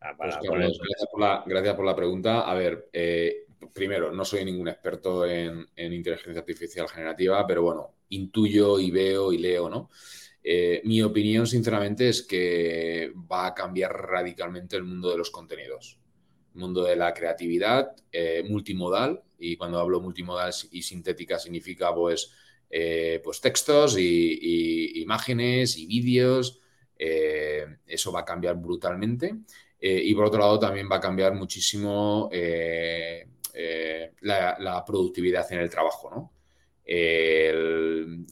Ah, pues gracias, por la, pregunta. A ver, eh, primero, no soy ningún experto en, en inteligencia artificial generativa, pero bueno, intuyo y veo y leo, ¿no? Eh, mi opinión, sinceramente, es que va a cambiar radicalmente el mundo de los contenidos. El mundo de la creatividad, eh, multimodal, y cuando hablo multimodal y sintética significa pues, eh, pues textos y, imágenes y vídeos. eso va a cambiar brutalmente. y por otro lado, también va a cambiar muchísimo la, la productividad en el trabajo, ¿no? el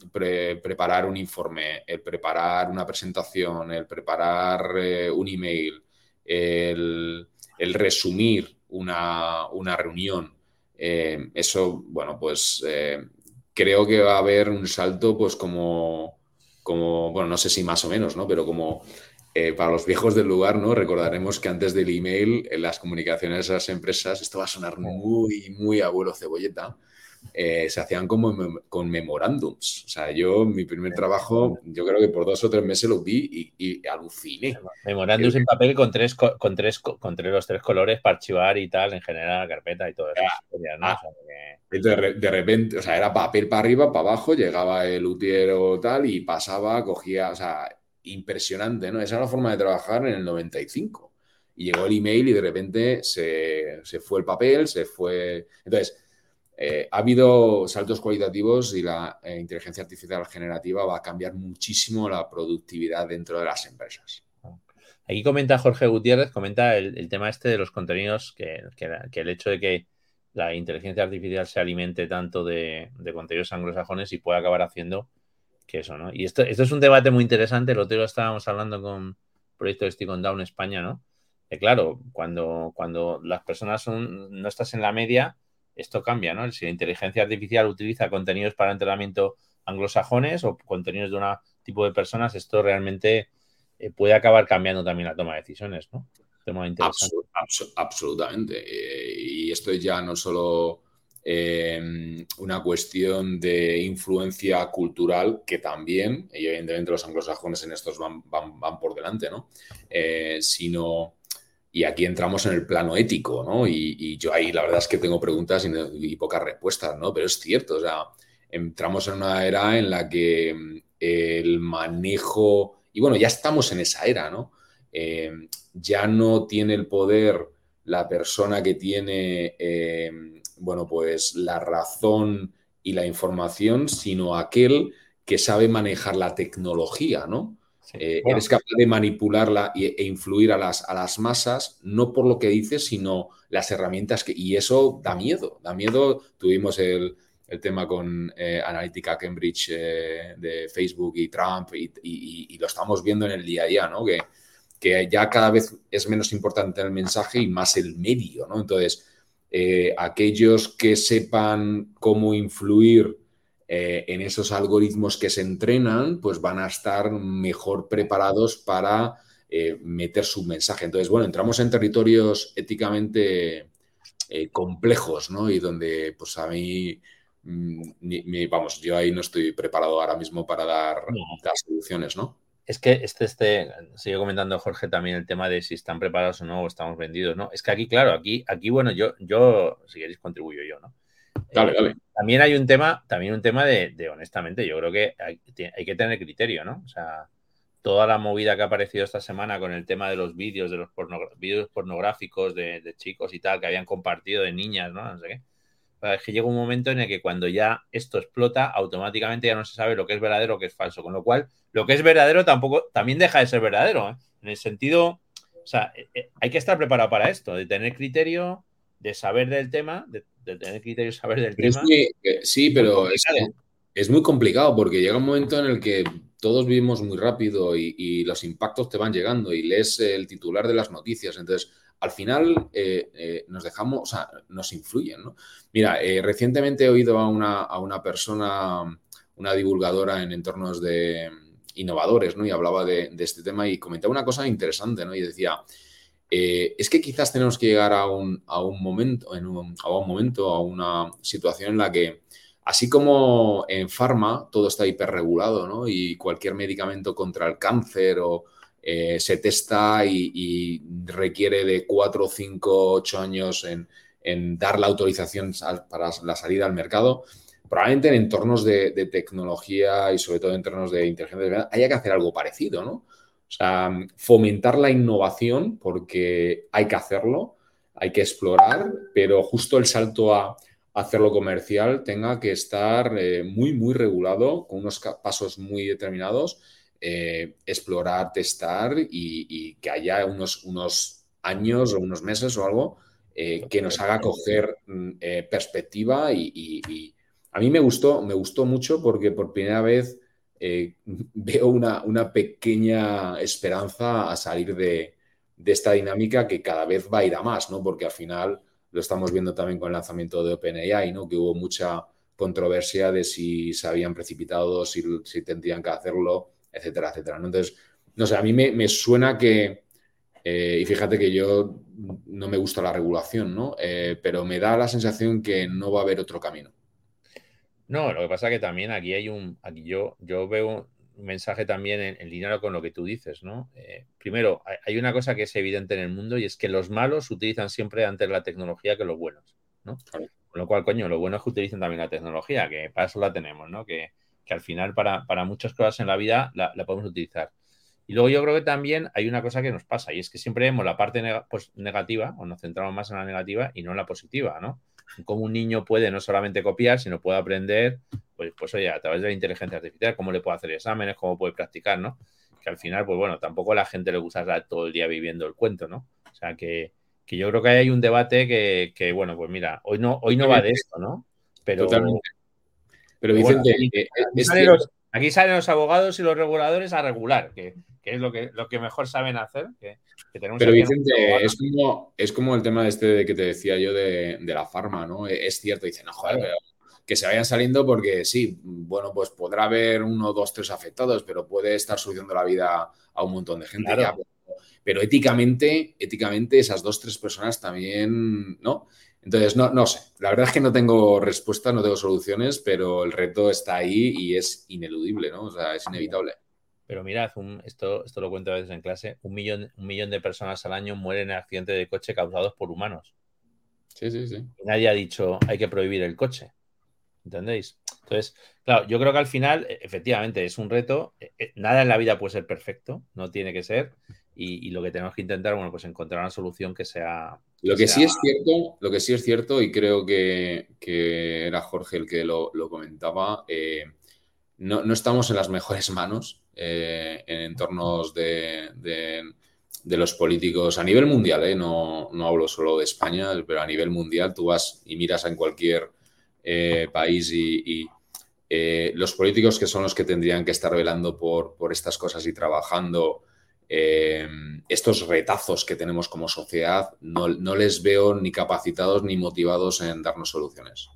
preparar un informe, el preparar una presentación, el preparar eh, un email, el, resumir una, reunión. Eh, eso, bueno, pues eh, creo que va a haber un salto, pues como, como, bueno, no sé si más o menos, ¿no? Pero como para los viejos del lugar, ¿no? Recordaremos que antes del email, en las comunicaciones de las empresas, esto va a sonar muy, muy abuelo cebolleta, eh, se hacían como con memorándums. O sea, yo, mi primer trabajo, yo creo que por dos o tres meses lo vi y, aluciné. Memorándums en papel con tres, con, tres, con tres, los tres colores para archivar y tal, en general, la carpeta y todo eso. Ah, de, repente, o sea, era papel para arriba, para abajo, llegaba el luthier tal y pasaba, cogía, o sea, impresionante, ¿no? Esa era la forma de trabajar en el 95. Y llegó el email y de repente se, se fue el papel, se fue... Entonces, eh, ha habido saltos cualitativos y la eh, inteligencia artificial generativa va a cambiar muchísimo la productividad dentro de las empresas. Aquí comenta Jorge Gutiérrez, comenta el, tema este de los contenidos, que, el hecho de que la inteligencia artificial se alimente tanto de, contenidos anglosajones y puede acabar haciendo eso, ¿no? Y esto, esto es un debate muy interesante, el otro día estábamos hablando con proyecto Stick on Down España, ¿no? Que claro, cuando, cuando las personas son, no estás en la media, esto cambia, ¿no? Si la inteligencia artificial utiliza contenidos para entrenamiento anglosajones o contenidos de un tipo de personas, esto realmente eh, puede acabar cambiando también la toma de decisiones, ¿no? absolutamente. Eh, y esto ya no solo em, una cuestión de influencia cultural, que también, y evidentemente los anglosajones en estos van, van por delante, ¿no? Eh, sino y aquí entramos en el plano ético, ¿no? Y, yo ahí la verdad es que tengo preguntas y, pocas respuestas, ¿no? Pero es cierto, o sea, entramos en una era en la que mm, el manejo, y bueno, ya estamos en esa era, ¿no? Eh, ya no tiene el poder la persona que tiene, bueno, pues la razón y la información, sino aquel que sabe manejar la tecnología, ¿no? Eh, eres capaz de manipularla e, influir a las, a las masas, no por lo que dices, sino las herramientas que... Y eso da miedo, da miedo. Tuvimos el, tema con eh, Analítica Cambridge eh, de Facebook y Trump y, lo estamos viendo en el día a día, ¿no? Que, que ya cada vez es menos importante el mensaje y más el medio, ¿no? Entonces, aquellos que sepan cómo influir eh, en esos algoritmos que se entrenan, pues van a estar mejor preparados para eh, meter su mensaje. Entonces, bueno, entramos en territorios éticamente eh, complejos, ¿no? Y donde, pues a mí, mm, vamos, yo ahí no estoy preparado ahora mismo para dar las soluciones, ¿no? Es que este, este, sigue comentando Jorge también el tema de si están preparados o no, o estamos vendidos, ¿no? Es que aquí, claro, aquí, aquí, bueno, yo, yo, si queréis, contribuyo yo, ¿no? Eh, también hay un tema, también un tema de, honestamente, yo creo que hay, que tener criterio, ¿no? O sea, toda la movida que ha aparecido esta semana con el tema de los vídeos, de los vídeos pornográficos de, chicos y tal, que habían compartido de niñas, ¿no? No sé qué. Es que llega un momento en el que cuando ya esto explota, automáticamente ya no se sabe lo que es verdadero o que es falso. Con lo cual, lo que es verdadero tampoco, también deja de ser verdadero. ¿eh? En el sentido, o sea, eh, hay que estar preparado para esto, de tener criterio, de saber del tema, de de tener criterio saber del tema. Eh, sí, pero es, muy complicado porque llega un momento en el que todos vivimos muy rápido y, los impactos te van llegando y lees el titular de las noticias. Entonces, al final eh, eh, nos dejamos, o sea, nos influyen, ¿no? Mira, recientemente he oído a una, a una persona, una divulgadora en entornos de innovadores, ¿no? Y hablaba de, de este tema y comentaba una cosa interesante, ¿no? Y decía, eh, es que quizás tenemos que llegar a un, momento, en un, a un momento, a una situación en la que, así como en farma todo está hiperregulado, ¿no? Y cualquier medicamento contra el cáncer o eh, se testa y, requiere de 4, 5, 8 años en, dar la autorización para la salida al mercado, probablemente en entornos de, tecnología y sobre todo en entornos de inteligencia haya que hacer algo parecido, ¿no? O sea, fomentar la innovación porque hay que hacerlo, hay que explorar, pero justo el salto a hacerlo comercial tenga que estar eh, muy, muy regulado, con unos pasos muy determinados, eh, explorar, testar y, que haya unos, unos años o unos meses o algo eh, que nos haga coger mm, perspectiva y, a mí me gustó, me gustó mucho porque por primera vez eh, veo una, pequeña esperanza a salir de, esta dinámica que cada vez va a ir a más, ¿no? Porque al final lo estamos viendo también con el lanzamiento de OpenAI, ¿no? Que hubo mucha controversia de si se habían precipitado, si, tendrían que hacerlo, etcétera, etcétera. Entonces, no sé, a mí me, suena que, eh, y fíjate que yo no me gusta la regulación, ¿no? Eh, pero me da la sensación que no va a haber otro camino. No, lo que pasa es que también aquí hay un, aquí yo, yo veo un mensaje también en, línea con lo que tú dices, ¿no? Eh, primero, hay una cosa que es evidente en el mundo y es que los malos utilizan siempre antes la tecnología que los buenos, ¿no? Con lo cual, coño, lo bueno es que utilizan también la tecnología, que para eso la tenemos, ¿no? Que, al final para, muchas cosas en la vida la, podemos utilizar. Y luego yo creo que también hay una cosa que nos pasa y es que siempre vemos la parte pues, negativa o nos centramos más en la negativa y no en la positiva, ¿no? cómo un niño puede no solamente copiar, sino puede aprender, pues, pues oye, a través de la inteligencia artificial, cómo le puede hacer exámenes, cómo puede practicar, ¿no? Que al final, pues bueno, tampoco a la gente le gusta estar todo el día viviendo el cuento, ¿no? O sea, que, yo creo que hay un debate que, bueno, pues mira, hoy no, hoy no va de esto, ¿no? Pero, Pero Vicente, eh, eh, aquí, salen los, abogados y los reguladores a regular, que, es lo que, lo que mejor saben hacer. Que, pero Vicente, es como, es como el tema este de que te decía yo de, la farma, ¿no? E, es cierto, dicen, no, joder, que se vayan saliendo porque sí, bueno, pues podrá haber uno, dos, tres afectados, pero puede estar solucionando la vida a un montón de gente. pero, éticamente, éticamente, esas dos, tres personas también, ¿no? Entonces, no, no sé. La verdad es que no tengo respuesta, no tengo soluciones, pero el reto está ahí y es ineludible, ¿no? O sea, es inevitable. Pero mirad, esto, esto lo cuento a veces en clase, un millón, un millón de personas al año mueren en accidentes de coche causados por humanos. Sí, sí, sí. nadie ha dicho hay que prohibir el coche. ¿Entendéis? Entonces, claro, yo creo que al final, e, efectivamente, es un reto. E, e, nada en la vida puede ser perfecto, no tiene que ser. Y, lo que tenemos que intentar, bueno, pues encontrar una solución que sea... lo que sí es cierto, lo que sí es cierto, y creo que, era Jorge el que lo, comentaba, eh, no, estamos en las mejores manos eh, en entornos de, los políticos a nivel mundial, eh, no, hablo solo de España, pero a nivel mundial tú vas y miras en cualquier país y, los políticos que son los que tendrían que estar velando por, por estas cosas y trabajando eh, estos retazos que tenemos como sociedad no, les veo ni capacitados ni motivados en darnos soluciones.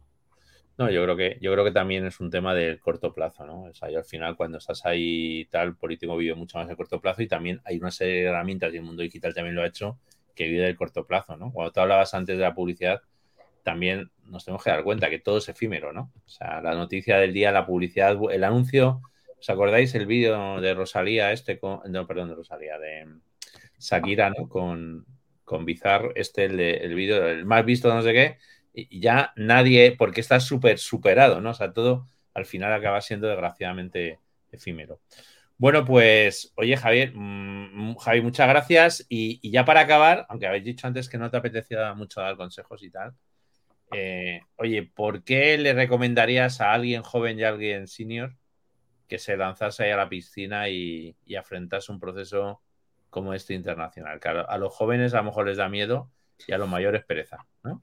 No, yo creo que yo creo que también es un tema del corto plazo, ¿no? O sea, al final cuando estás ahí tal, político vive mucho más de corto plazo y también hay una serie de herramientas y el mundo digital también lo ha hecho que vive del corto plazo, ¿no? Cuando tú hablabas antes de la publicidad, también nos tenemos que dar cuenta que todo es efímero, ¿no? O sea, la noticia del día, la publicidad, el anuncio ¿Os acordáis el vídeo de Rosalía este con, no, perdón, de Rosalía, de Shakira, ¿no? Con, con Bizarre, este, el, el vídeo, el más visto, no sé qué, y ya nadie, porque está súper superado, ¿no? O sea, todo al final acaba siendo desgraciadamente efímero. Bueno, pues, oye, Javier, mmm, Javi, muchas gracias. Y, ya para acabar, aunque habéis dicho antes que no te apetecía mucho dar consejos y tal, eh, oye, ¿por qué le recomendarías a alguien joven y a alguien senior que se lanzase ahí a la piscina y, y afrontase un proceso como este internacional. Claro, a los jóvenes a lo mejor les da miedo y a los mayores pereza, ¿no?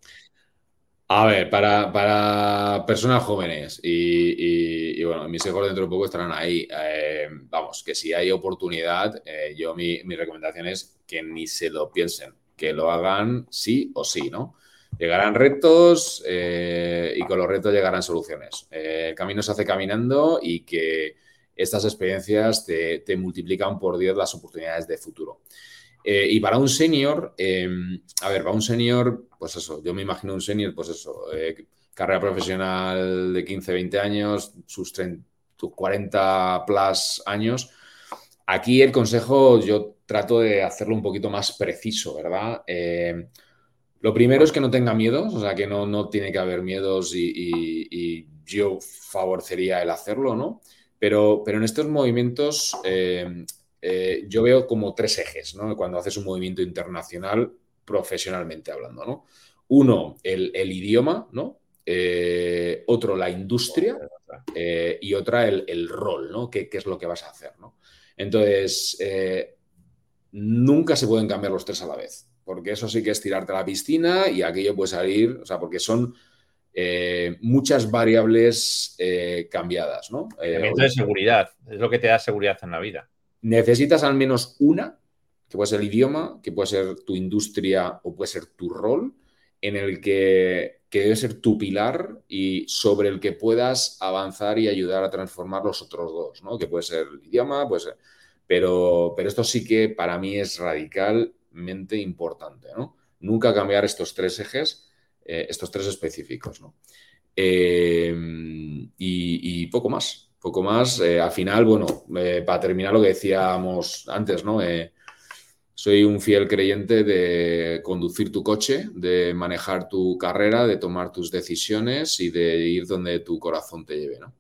A ver, para, personas jóvenes y, bueno, mis hijos dentro de poco estarán ahí. Eh, vamos, que si hay oportunidad, eh, yo mi, mi, recomendación es que ni se lo piensen, que lo hagan sí o sí, ¿no? Llegarán retos eh, y con los retos llegarán soluciones. Eh, el camino se hace caminando y que estas experiencias te, multiplican por 10 las oportunidades de futuro. Eh, y para un senior, a ver, para un senior, pues eso, yo me imagino un senior, pues eso, carrera profesional de 15, 20 años, sus, 30, 40 plus años. Aquí el consejo yo trato de hacerlo un poquito más preciso, ¿verdad? Lo primero es que no tenga miedos, o sea, que no, no tiene que haber miedos y, yo favorecería el hacerlo, ¿no? Pero, pero en estos movimientos eh, eh, yo veo como tres ejes, ¿no? Cuando haces un movimiento internacional, profesionalmente hablando, ¿no? Uno, el, idioma, ¿no? Eh, otro, la industria y otra, el, rol, ¿no? ¿Qué, ¿Qué, es lo que vas a hacer, ¿no? Entonces, nunca se pueden cambiar los tres a la vez porque eso sí que es tirarte a la piscina y aquello puede salir, o sea, porque son eh, muchas variables eh, cambiadas, ¿no? Eh, de seguridad, es lo que te da seguridad en la vida. Necesitas al menos una, que puede ser el idioma, que puede ser tu industria o puede ser tu rol, en el que, que debe ser tu pilar y sobre el que puedas avanzar y ayudar a transformar los otros dos, ¿no? Que puede ser el idioma, puede ser... Pero, pero esto sí que para mí es radical importante, ¿no? Nunca cambiar estos tres ejes, eh, estos tres específicos, ¿no? Eh, y, poco más, poco más. Eh, al final, bueno, para terminar lo que decíamos antes, ¿no? soy un fiel creyente de conducir tu coche, de manejar tu carrera, de tomar tus decisiones y de ir donde tu corazón te lleve, ¿no?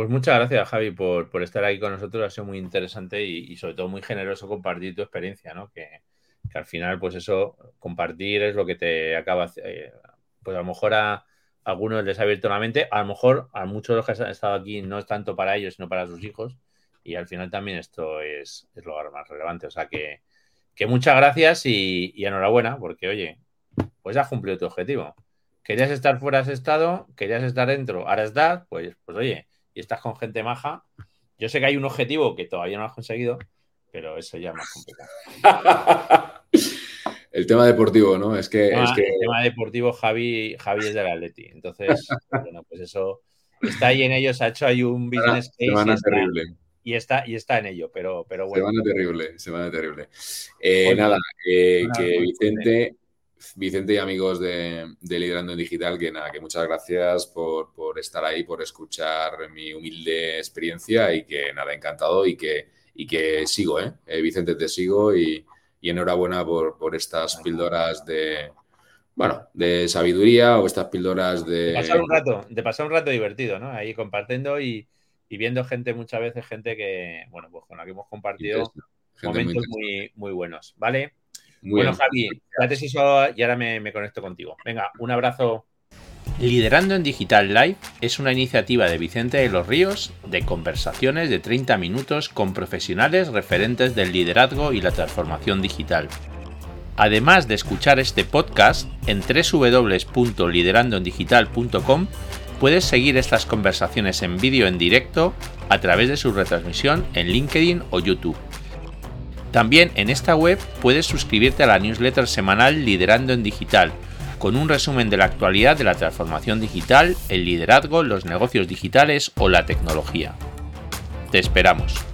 Pues muchas gracias, Javi, por, estar aquí con nosotros. Ha sido muy interesante y, sobre todo muy generoso compartir tu experiencia, ¿no? Que, al final, pues eso, compartir es lo que te acaba, eh, pues a lo mejor a, algunos les ha abierto la mente, a lo mejor a muchos de los que han estado aquí no es tanto para ellos, sino para sus hijos. Y al final también esto es, lo más relevante. O sea que, que muchas gracias y, enhorabuena, porque oye, pues has cumplido tu objetivo. Querías estar fuera, has estado, querías estar dentro, ahora estás, pues, pues oye, y estás con gente maja, yo sé que hay un objetivo que todavía no has conseguido, pero eso ya es más complicado. el tema deportivo, ¿no? Es que, El tema deportivo, Javi, Javi es del Atleti. Entonces, bueno, pues eso está ahí en ello, se ha hecho ahí un business case. Semana terrible. Y está, y está en ello, pero, pero bueno. Semana terrible, semana terrible. Eh, nada, eh, que Vicente, Vicente y amigos de, Liderando en Digital, que nada, que muchas gracias por, estar ahí, por escuchar mi humilde experiencia y que nada, encantado y que, y que sigo, ¿eh? ¿eh? Vicente, te sigo y, enhorabuena por, estas píldoras de, bueno, de sabiduría o estas píldoras de... De pasar un rato, de pasar un rato divertido, ¿no? Ahí compartiendo y, viendo gente muchas veces, gente que, bueno, pues con la que hemos compartido momentos muy, muy, buenos, ¿vale? Bueno, Javi, date eso y ahora me conecto contigo. Venga, un abrazo. Liderando en Digital Live es una iniciativa de Vicente de los Ríos de conversaciones de 30 minutos con profesionales referentes del liderazgo y la transformación digital. Además de escuchar este podcast en www.liderandoendigital.com puedes seguir estas conversaciones en vídeo en directo a través de su retransmisión en LinkedIn o YouTube. También en esta web puedes suscribirte a la newsletter semanal Liderando en Digital, con un resumen de la actualidad de la transformación digital, el liderazgo, los negocios digitales o la tecnología. Te esperamos.